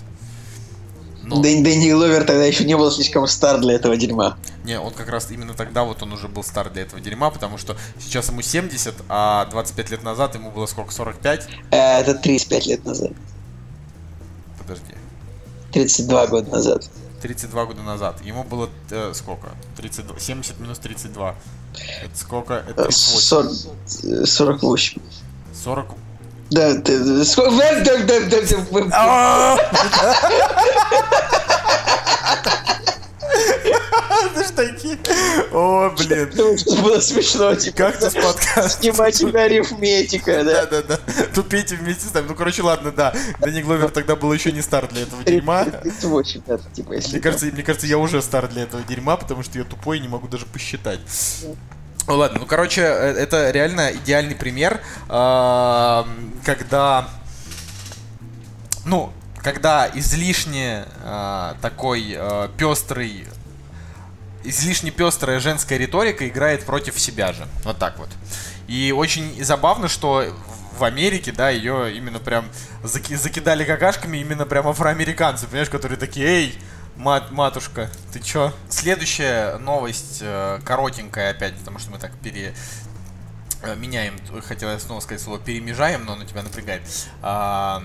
Но- Дэн- Дэнни Гловер тогда еще не был слишком стар для этого дерьма. Не, он как раз именно тогда вот он уже был стар для этого дерьма, потому что сейчас ему 70, а 25 лет назад ему было сколько, 45? Э, Это 35 лет назад. Подожди. 32 года назад. 32 года назад. Ему было э, сколько? 32. 70 минус 32. Это сколько? Это Э, 38. 40, э, 48. 40. Да? Да, да, да, да, да. А! *laughs* Такие... О, блин. Что было смешно, типа. Как ты с подкаста? Снимать арифметика, да. Да-да-да. Тупейте вместе с нами. Ну, короче, ладно, да. Дэнни Гловер тогда был еще не стар для этого дерьма. 38, да, типа. Мне кажется, мне кажется, я уже стар для этого дерьма, потому что я тупой и не могу даже посчитать. Ну ладно, ну короче, э, это реально идеальный пример, когда, ну, когда излишне а, такой а, пестрый, излишне пестрая женская риторика играет против себя же, вот так вот. И очень забавно, что в Америке, да, ее именно прям заки- закидали какашками именно прям афроамериканцы, понимаешь, которые такие, эй, Мат, матушка, ты чё? Следующая новость э, коротенькая опять, потому что мы так пере э, меняем, хотел я снова сказать слово перемежаем, но оно тебя напрягает. А,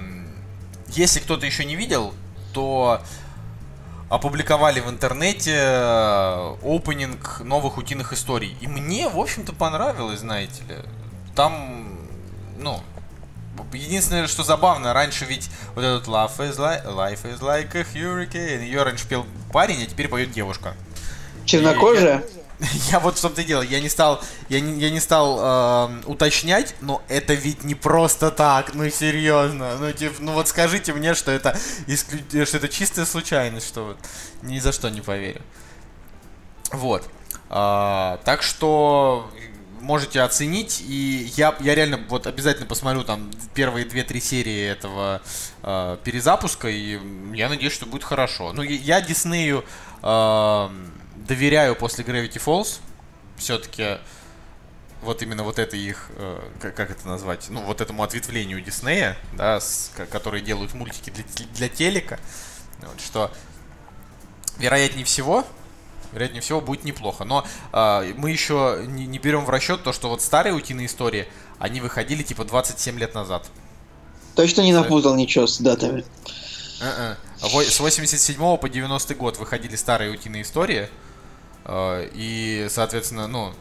если кто-то еще не видел, то опубликовали в интернете э, опенинг новых утиных историй. И мне, в общем-то, понравилось, знаете ли. Там, ну, Единственное, что забавно, раньше ведь вот этот Life is like, life is like a hurricane, ее раньше пел парень, а теперь поет девушка. Чернокожая? Я, *laughs* я вот в том-то и дело, я не стал, я не, я не стал э, уточнять, но это ведь не просто так, ну серьезно, ну типа, ну вот скажите мне, что это исклю... что это чистая случайность, что вот ни за что не поверю. Вот. А, так что можете оценить. И я, я реально вот обязательно посмотрю там первые две-три серии этого э, перезапуска. И я надеюсь, что будет хорошо. Ну, я Диснею э, доверяю после Gravity Falls. Все-таки вот именно вот это их, э, как, как это назвать, ну, вот этому ответвлению Диснея, да, с, которые делают мультики для, для телека, вот, что вероятнее всего вероятнее всего, будет неплохо. Но э, мы еще не, не берем в расчет то, что вот старые утиные истории, они выходили типа 27 лет назад. Точно не напутал ничего с датами. Uh-uh. С 87 по 90 год выходили старые утиные истории. Э, и, соответственно, ну,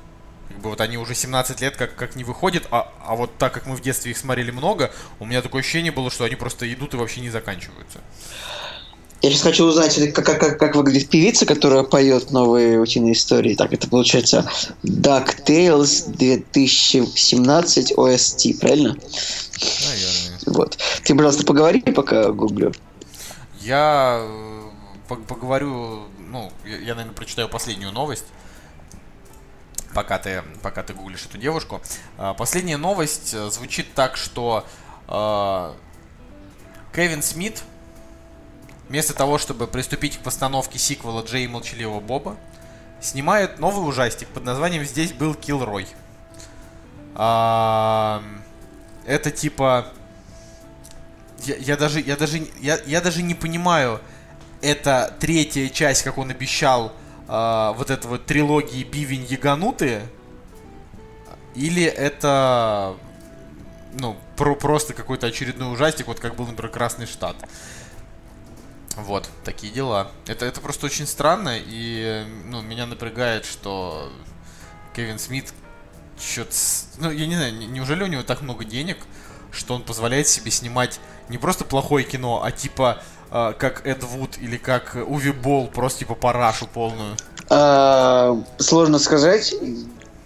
как бы вот они уже 17 лет как, как не выходят, а, а вот так как мы в детстве их смотрели много, у меня такое ощущение было, что они просто идут и вообще не заканчиваются. Я сейчас хочу узнать, как, как, как выглядит певица, которая поет новые утиные истории. Так, это получается DuckTales 2017 OST, правильно? Наверное. Вот. Ты, пожалуйста, поговори, пока гуглю. Я поговорю, ну, я, я, наверное, прочитаю последнюю новость пока ты, пока ты гуглишь эту девушку. Последняя новость э, звучит так, что э, Кевин Смит вместо того, чтобы приступить к постановке сиквела Джей и Молчаливого Боба, снимают новый ужастик под названием «Здесь был Килрой». А, это типа... Я, даже, я даже, я, я даже не понимаю, это третья часть, как он обещал, а, вот этой вот трилогии Бивень Яганутые, или это, ну, про, просто какой-то очередной ужастик, вот как был, например, Красный Штат. Вот, такие дела. Это, это просто очень странно, и ну, меня напрягает, что Кевин Смит что-то... Ну, я не знаю, неужели у него так много денег, что он позволяет себе снимать не просто плохое кино, а типа э, как Эд Вуд или как Уви Болл, просто типа парашу полную? А, сложно сказать.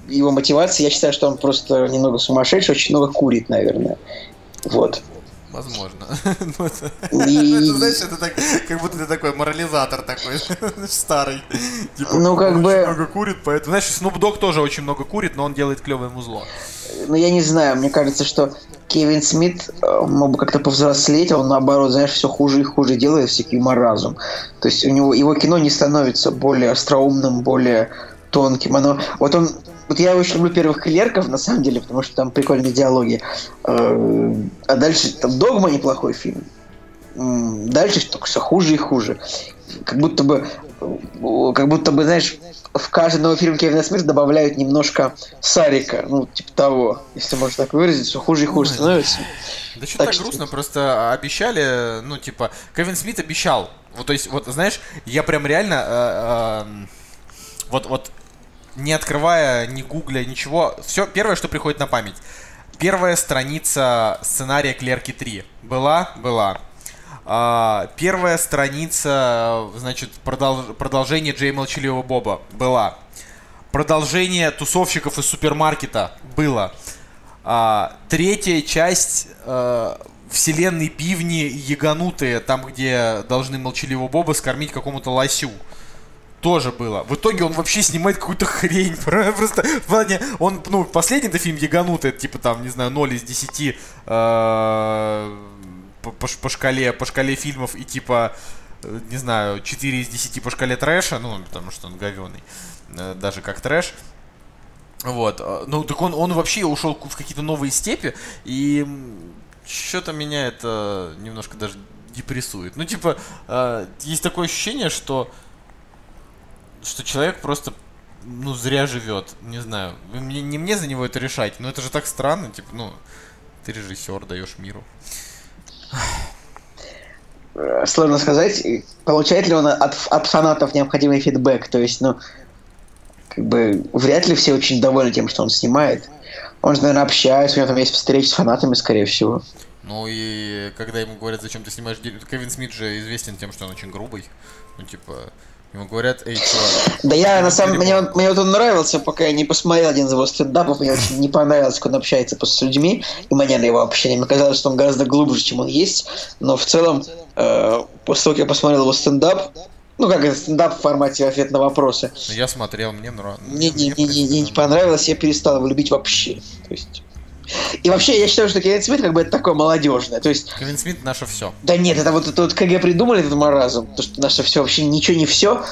Его мотивация, я считаю, что он просто немного сумасшедший, очень много курит, наверное. Вот. Возможно. *laughs* Ну, *laughs* *laughs* это, знаешь, это так, как будто ты такой морализатор такой, старый. Типа, ну, как бы... много курит, поэтому... Знаешь, Snoop Dogg тоже очень много курит, но он делает клевое музло. Ну, я не знаю, мне кажется, что Кевин Смит э, мог бы как-то повзрослеть, а он наоборот, знаешь, все хуже и хуже делает, всякий маразм. То есть у него его кино не становится более остроумным, более тонким. Оно, вот он вот я очень люблю первых клерков, на самом деле, потому что там прикольные диалоги. Э, а дальше там Догма неплохой фильм. Дальше только все хуже и хуже. Как будто бы, как будто бы, знаешь, в каждый новый фильм Кевина Смита добавляют немножко Сарика, ну, типа того, если можно так выразить, все хуже и хуже становится. Да что так, так грустно, просто обещали, ну, типа, Кевин Смит обещал. Вот, то есть, вот, знаешь, я прям реально, э, э, вот, вот не открывая, не гугля, ничего. Все, первое, что приходит на память. Первая страница сценария Клерки 3. Была? Была. А, первая страница, значит, продолж, продолжение Джей Молчаливого Боба. Была. продолжение тусовщиков из супермаркета было. А, третья часть э, вселенной бивни яганутые, там, где должны молчаливого Боба скормить какому-то лосю. Тоже было. В итоге он вообще снимает какую-то хрень. *laughs* Просто, плане, он, ну, последний это фильм яганутый, это, типа там, не знаю, 0 из 10 э, по, по шкале, по шкале фильмов и типа, э, не знаю, 4 из 10 по шкале трэша, ну, потому что он говеный, э, даже как трэш. Вот, э, ну так он, он вообще ушел в какие-то новые степи, и что-то меня это немножко даже депрессует. Ну, типа, э, есть такое ощущение, что, что человек просто, ну, зря живет. Не знаю, мне, не мне за него это решать, но это же так странно, типа, ну, ты режиссер, даешь миру. Э, Сложно сказать, получает ли он от, от фанатов необходимый фидбэк. То есть, ну, как бы, вряд ли все очень довольны тем, что он снимает. Он же, наверное, общается, у него там есть встречи с фанатами, скорее всего. Ну и когда ему говорят, зачем ты снимаешь Кевин Смит же известен тем, что он очень грубый. Ну, типа, ему говорят, эй, чувак, Да я, на самом дерьмо. мне, мне вот он нравился, пока я не посмотрел один из его стендапов, мне очень не понравилось, как он общается просто с людьми, и манера его общения. Мне казалось, что он гораздо глубже, чем он есть, но в целом, э, после того, как я посмотрел его стендап, ну, как это, стендап в формате ответ на вопросы, ну, я смотрел, мне нравится. мне не, не, не, не, не понравилось, я перестал его любить вообще. То есть... И вообще, я считаю, что Кевин Смит как бы это такое молодежное. То есть, Кевин Смит наше все. да нет, это вот это вот КГ придумали этот маразм, то, что наше все вообще ничего не все.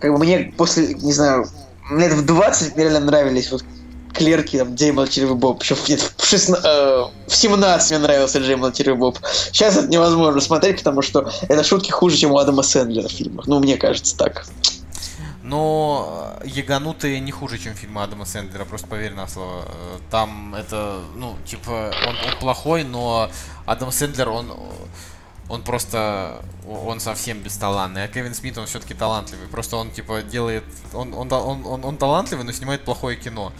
Как бы мне после, не знаю, лет в 20 мне реально нравились вот клерки, там, Джей Молчаливый Боб. Еще в, нет, в, 16, э, в 17 мне нравился Джей Молчаливый Боб. Сейчас это невозможно смотреть, потому что это шутки хуже, чем у Адама Сэндлера в фильмах. Ну, мне кажется так. Но э, Яганутые не хуже, чем фильмы Адама Сэндлера, просто поверь на слово. Э, Там это, ну, типа, он, он плохой, но Адам Сэндлер, он, он просто, он совсем бесталанный. А Кевин Смит, он все-таки талантливый. Просто он, типа, делает, он, он, он, он, он талантливый, но снимает плохое кино.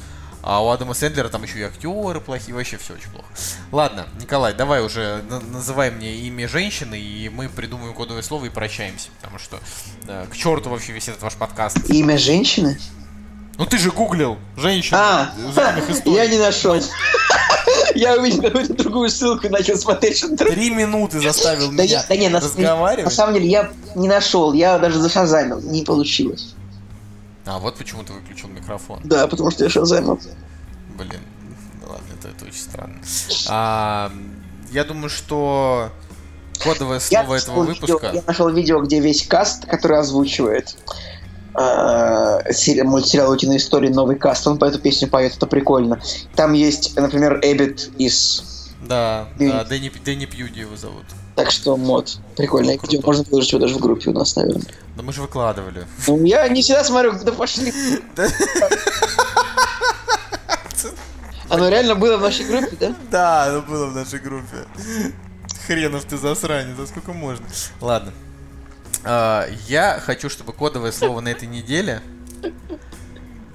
А у Адама Сэндлера там еще и актеры плохие, вообще все очень плохо. Ладно, Николай, давай уже на- называй мне имя женщины, и мы придумаем кодовое слово и прощаемся. Потому что э, к черту вообще весь этот ваш подкаст. Имя женщины? Ну ты же гуглил женщин. А, *laughs* я не нашел. *laughs* Я увидел какую-то другую ссылку и начал смотреть, что там. Три минуты заставил Да, меня да не, на, на разговаривать. самом деле я не нашел, я даже зашазамил, не получилось. А вот почему ты выключил микрофон. Да, потому что я шазамил. Блин, ну ладно, это, это очень странно. А, я думаю, что кодовое Я слово этого нашел видео- выпуска. я нашел видео, где весь каст, который озвучивает э, сери- мультсериал «Утиные истории», новый каст, он по эту песню поет, это прикольно. Там есть, например, Эббит из... Да, Пьюди. да, Дэнни, Дэнни Пьюди его зовут. Так что мод. Прикольное Ну, видео, можно выложить его даже в группе у нас, наверное. Да мы же выкладывали. Ну, я не всегда смотрю, куда пошли. Оно реально было в нашей группе, да? Да, оно было в нашей группе. Хренов ты засранец, а сколько можно? Ладно. А, я хочу, чтобы кодовое слово на этой неделе...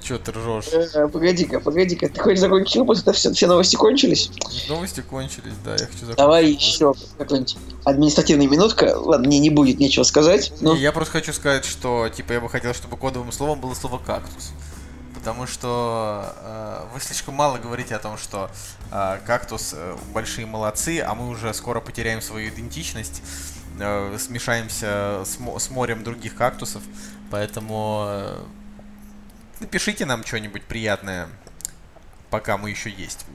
Че ты ржешь? Э, Погоди-ка, погоди-ка, ты хочешь закончить выпуск, все, все новости кончились? Новости кончились, да, я хочу закончить. Давай еще какой-нибудь административная минутка. Ладно, мне не будет нечего сказать. Ну, Не, я просто хочу сказать, что типа я бы хотел, чтобы кодовым словом было слово кактус. Потому что э, вы слишком мало говорите о том, что э, кактус э, большие молодцы, а мы уже скоро потеряем свою идентичность, э, смешаемся с, с морем других кактусов. Поэтому э, напишите нам что-нибудь приятное, пока мы еще есть.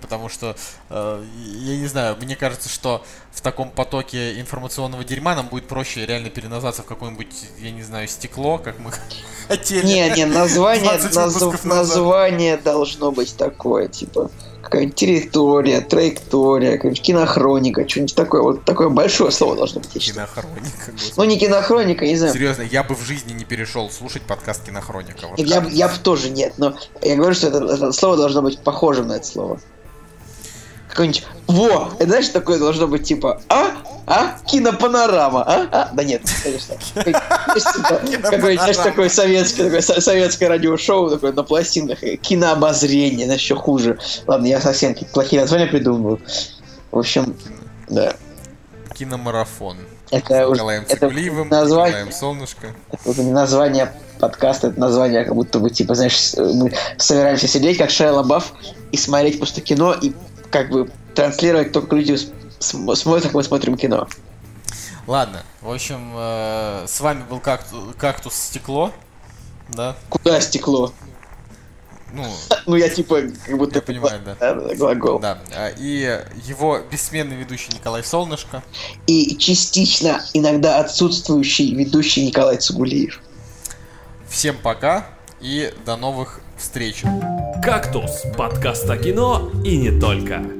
Потому что, э, я не знаю, мне кажется, что в таком потоке информационного дерьма нам будет проще реально переназаться в какое-нибудь, я не знаю, стекло, как мы *laughs* хотели. не, не, название, 20 наз- выпусков назад. название должно быть такое, типа какая-нибудь территория, траектория, какая-нибудь кинохроника, что-нибудь такое. Вот такое большое слово должно быть. Кинохроника, господи. Ну, не кинохроника, не знаю. Серьезно, я бы в жизни не перешел слушать подкаст Кинохроника. Вот Я, я бы тоже нет, но я говорю, что это, это слово должно быть похожим на это слово. Какой-нибудь Во! Это знаешь, такое должно быть типа А? А? Кинопанорама, а? А? Да нет, конечно. *laughs* Какое-нибудь, знаешь, такое советское, такое со- советское радиошоу, такое на пластинках, кинообозрение, знаешь, еще хуже. Ладно, я совсем плохие названия придумываю. В общем, да. Киномарафон. Это уже, это название, Николаем Солнышко. это уже не название подкаст, это название, как будто бы, типа, знаешь, мы собираемся сидеть, как Шайа Лабаф, и смотреть просто кино, и как бы транслировать то, как люди смотрят, как мы смотрим кино. Ладно, в общем, э, с вами был кактус, кактус стекло, да? Куда стекло? Ну, Ну, я типа, как будто... Я понимаю, да. да, глагол. да. А, И его бессменный ведущий Николай Солнышко. И частично иногда отсутствующий ведущий Николай Цугулиев. Всем пока и до новых встреч. «Кактус» — подкаст о кино и не только.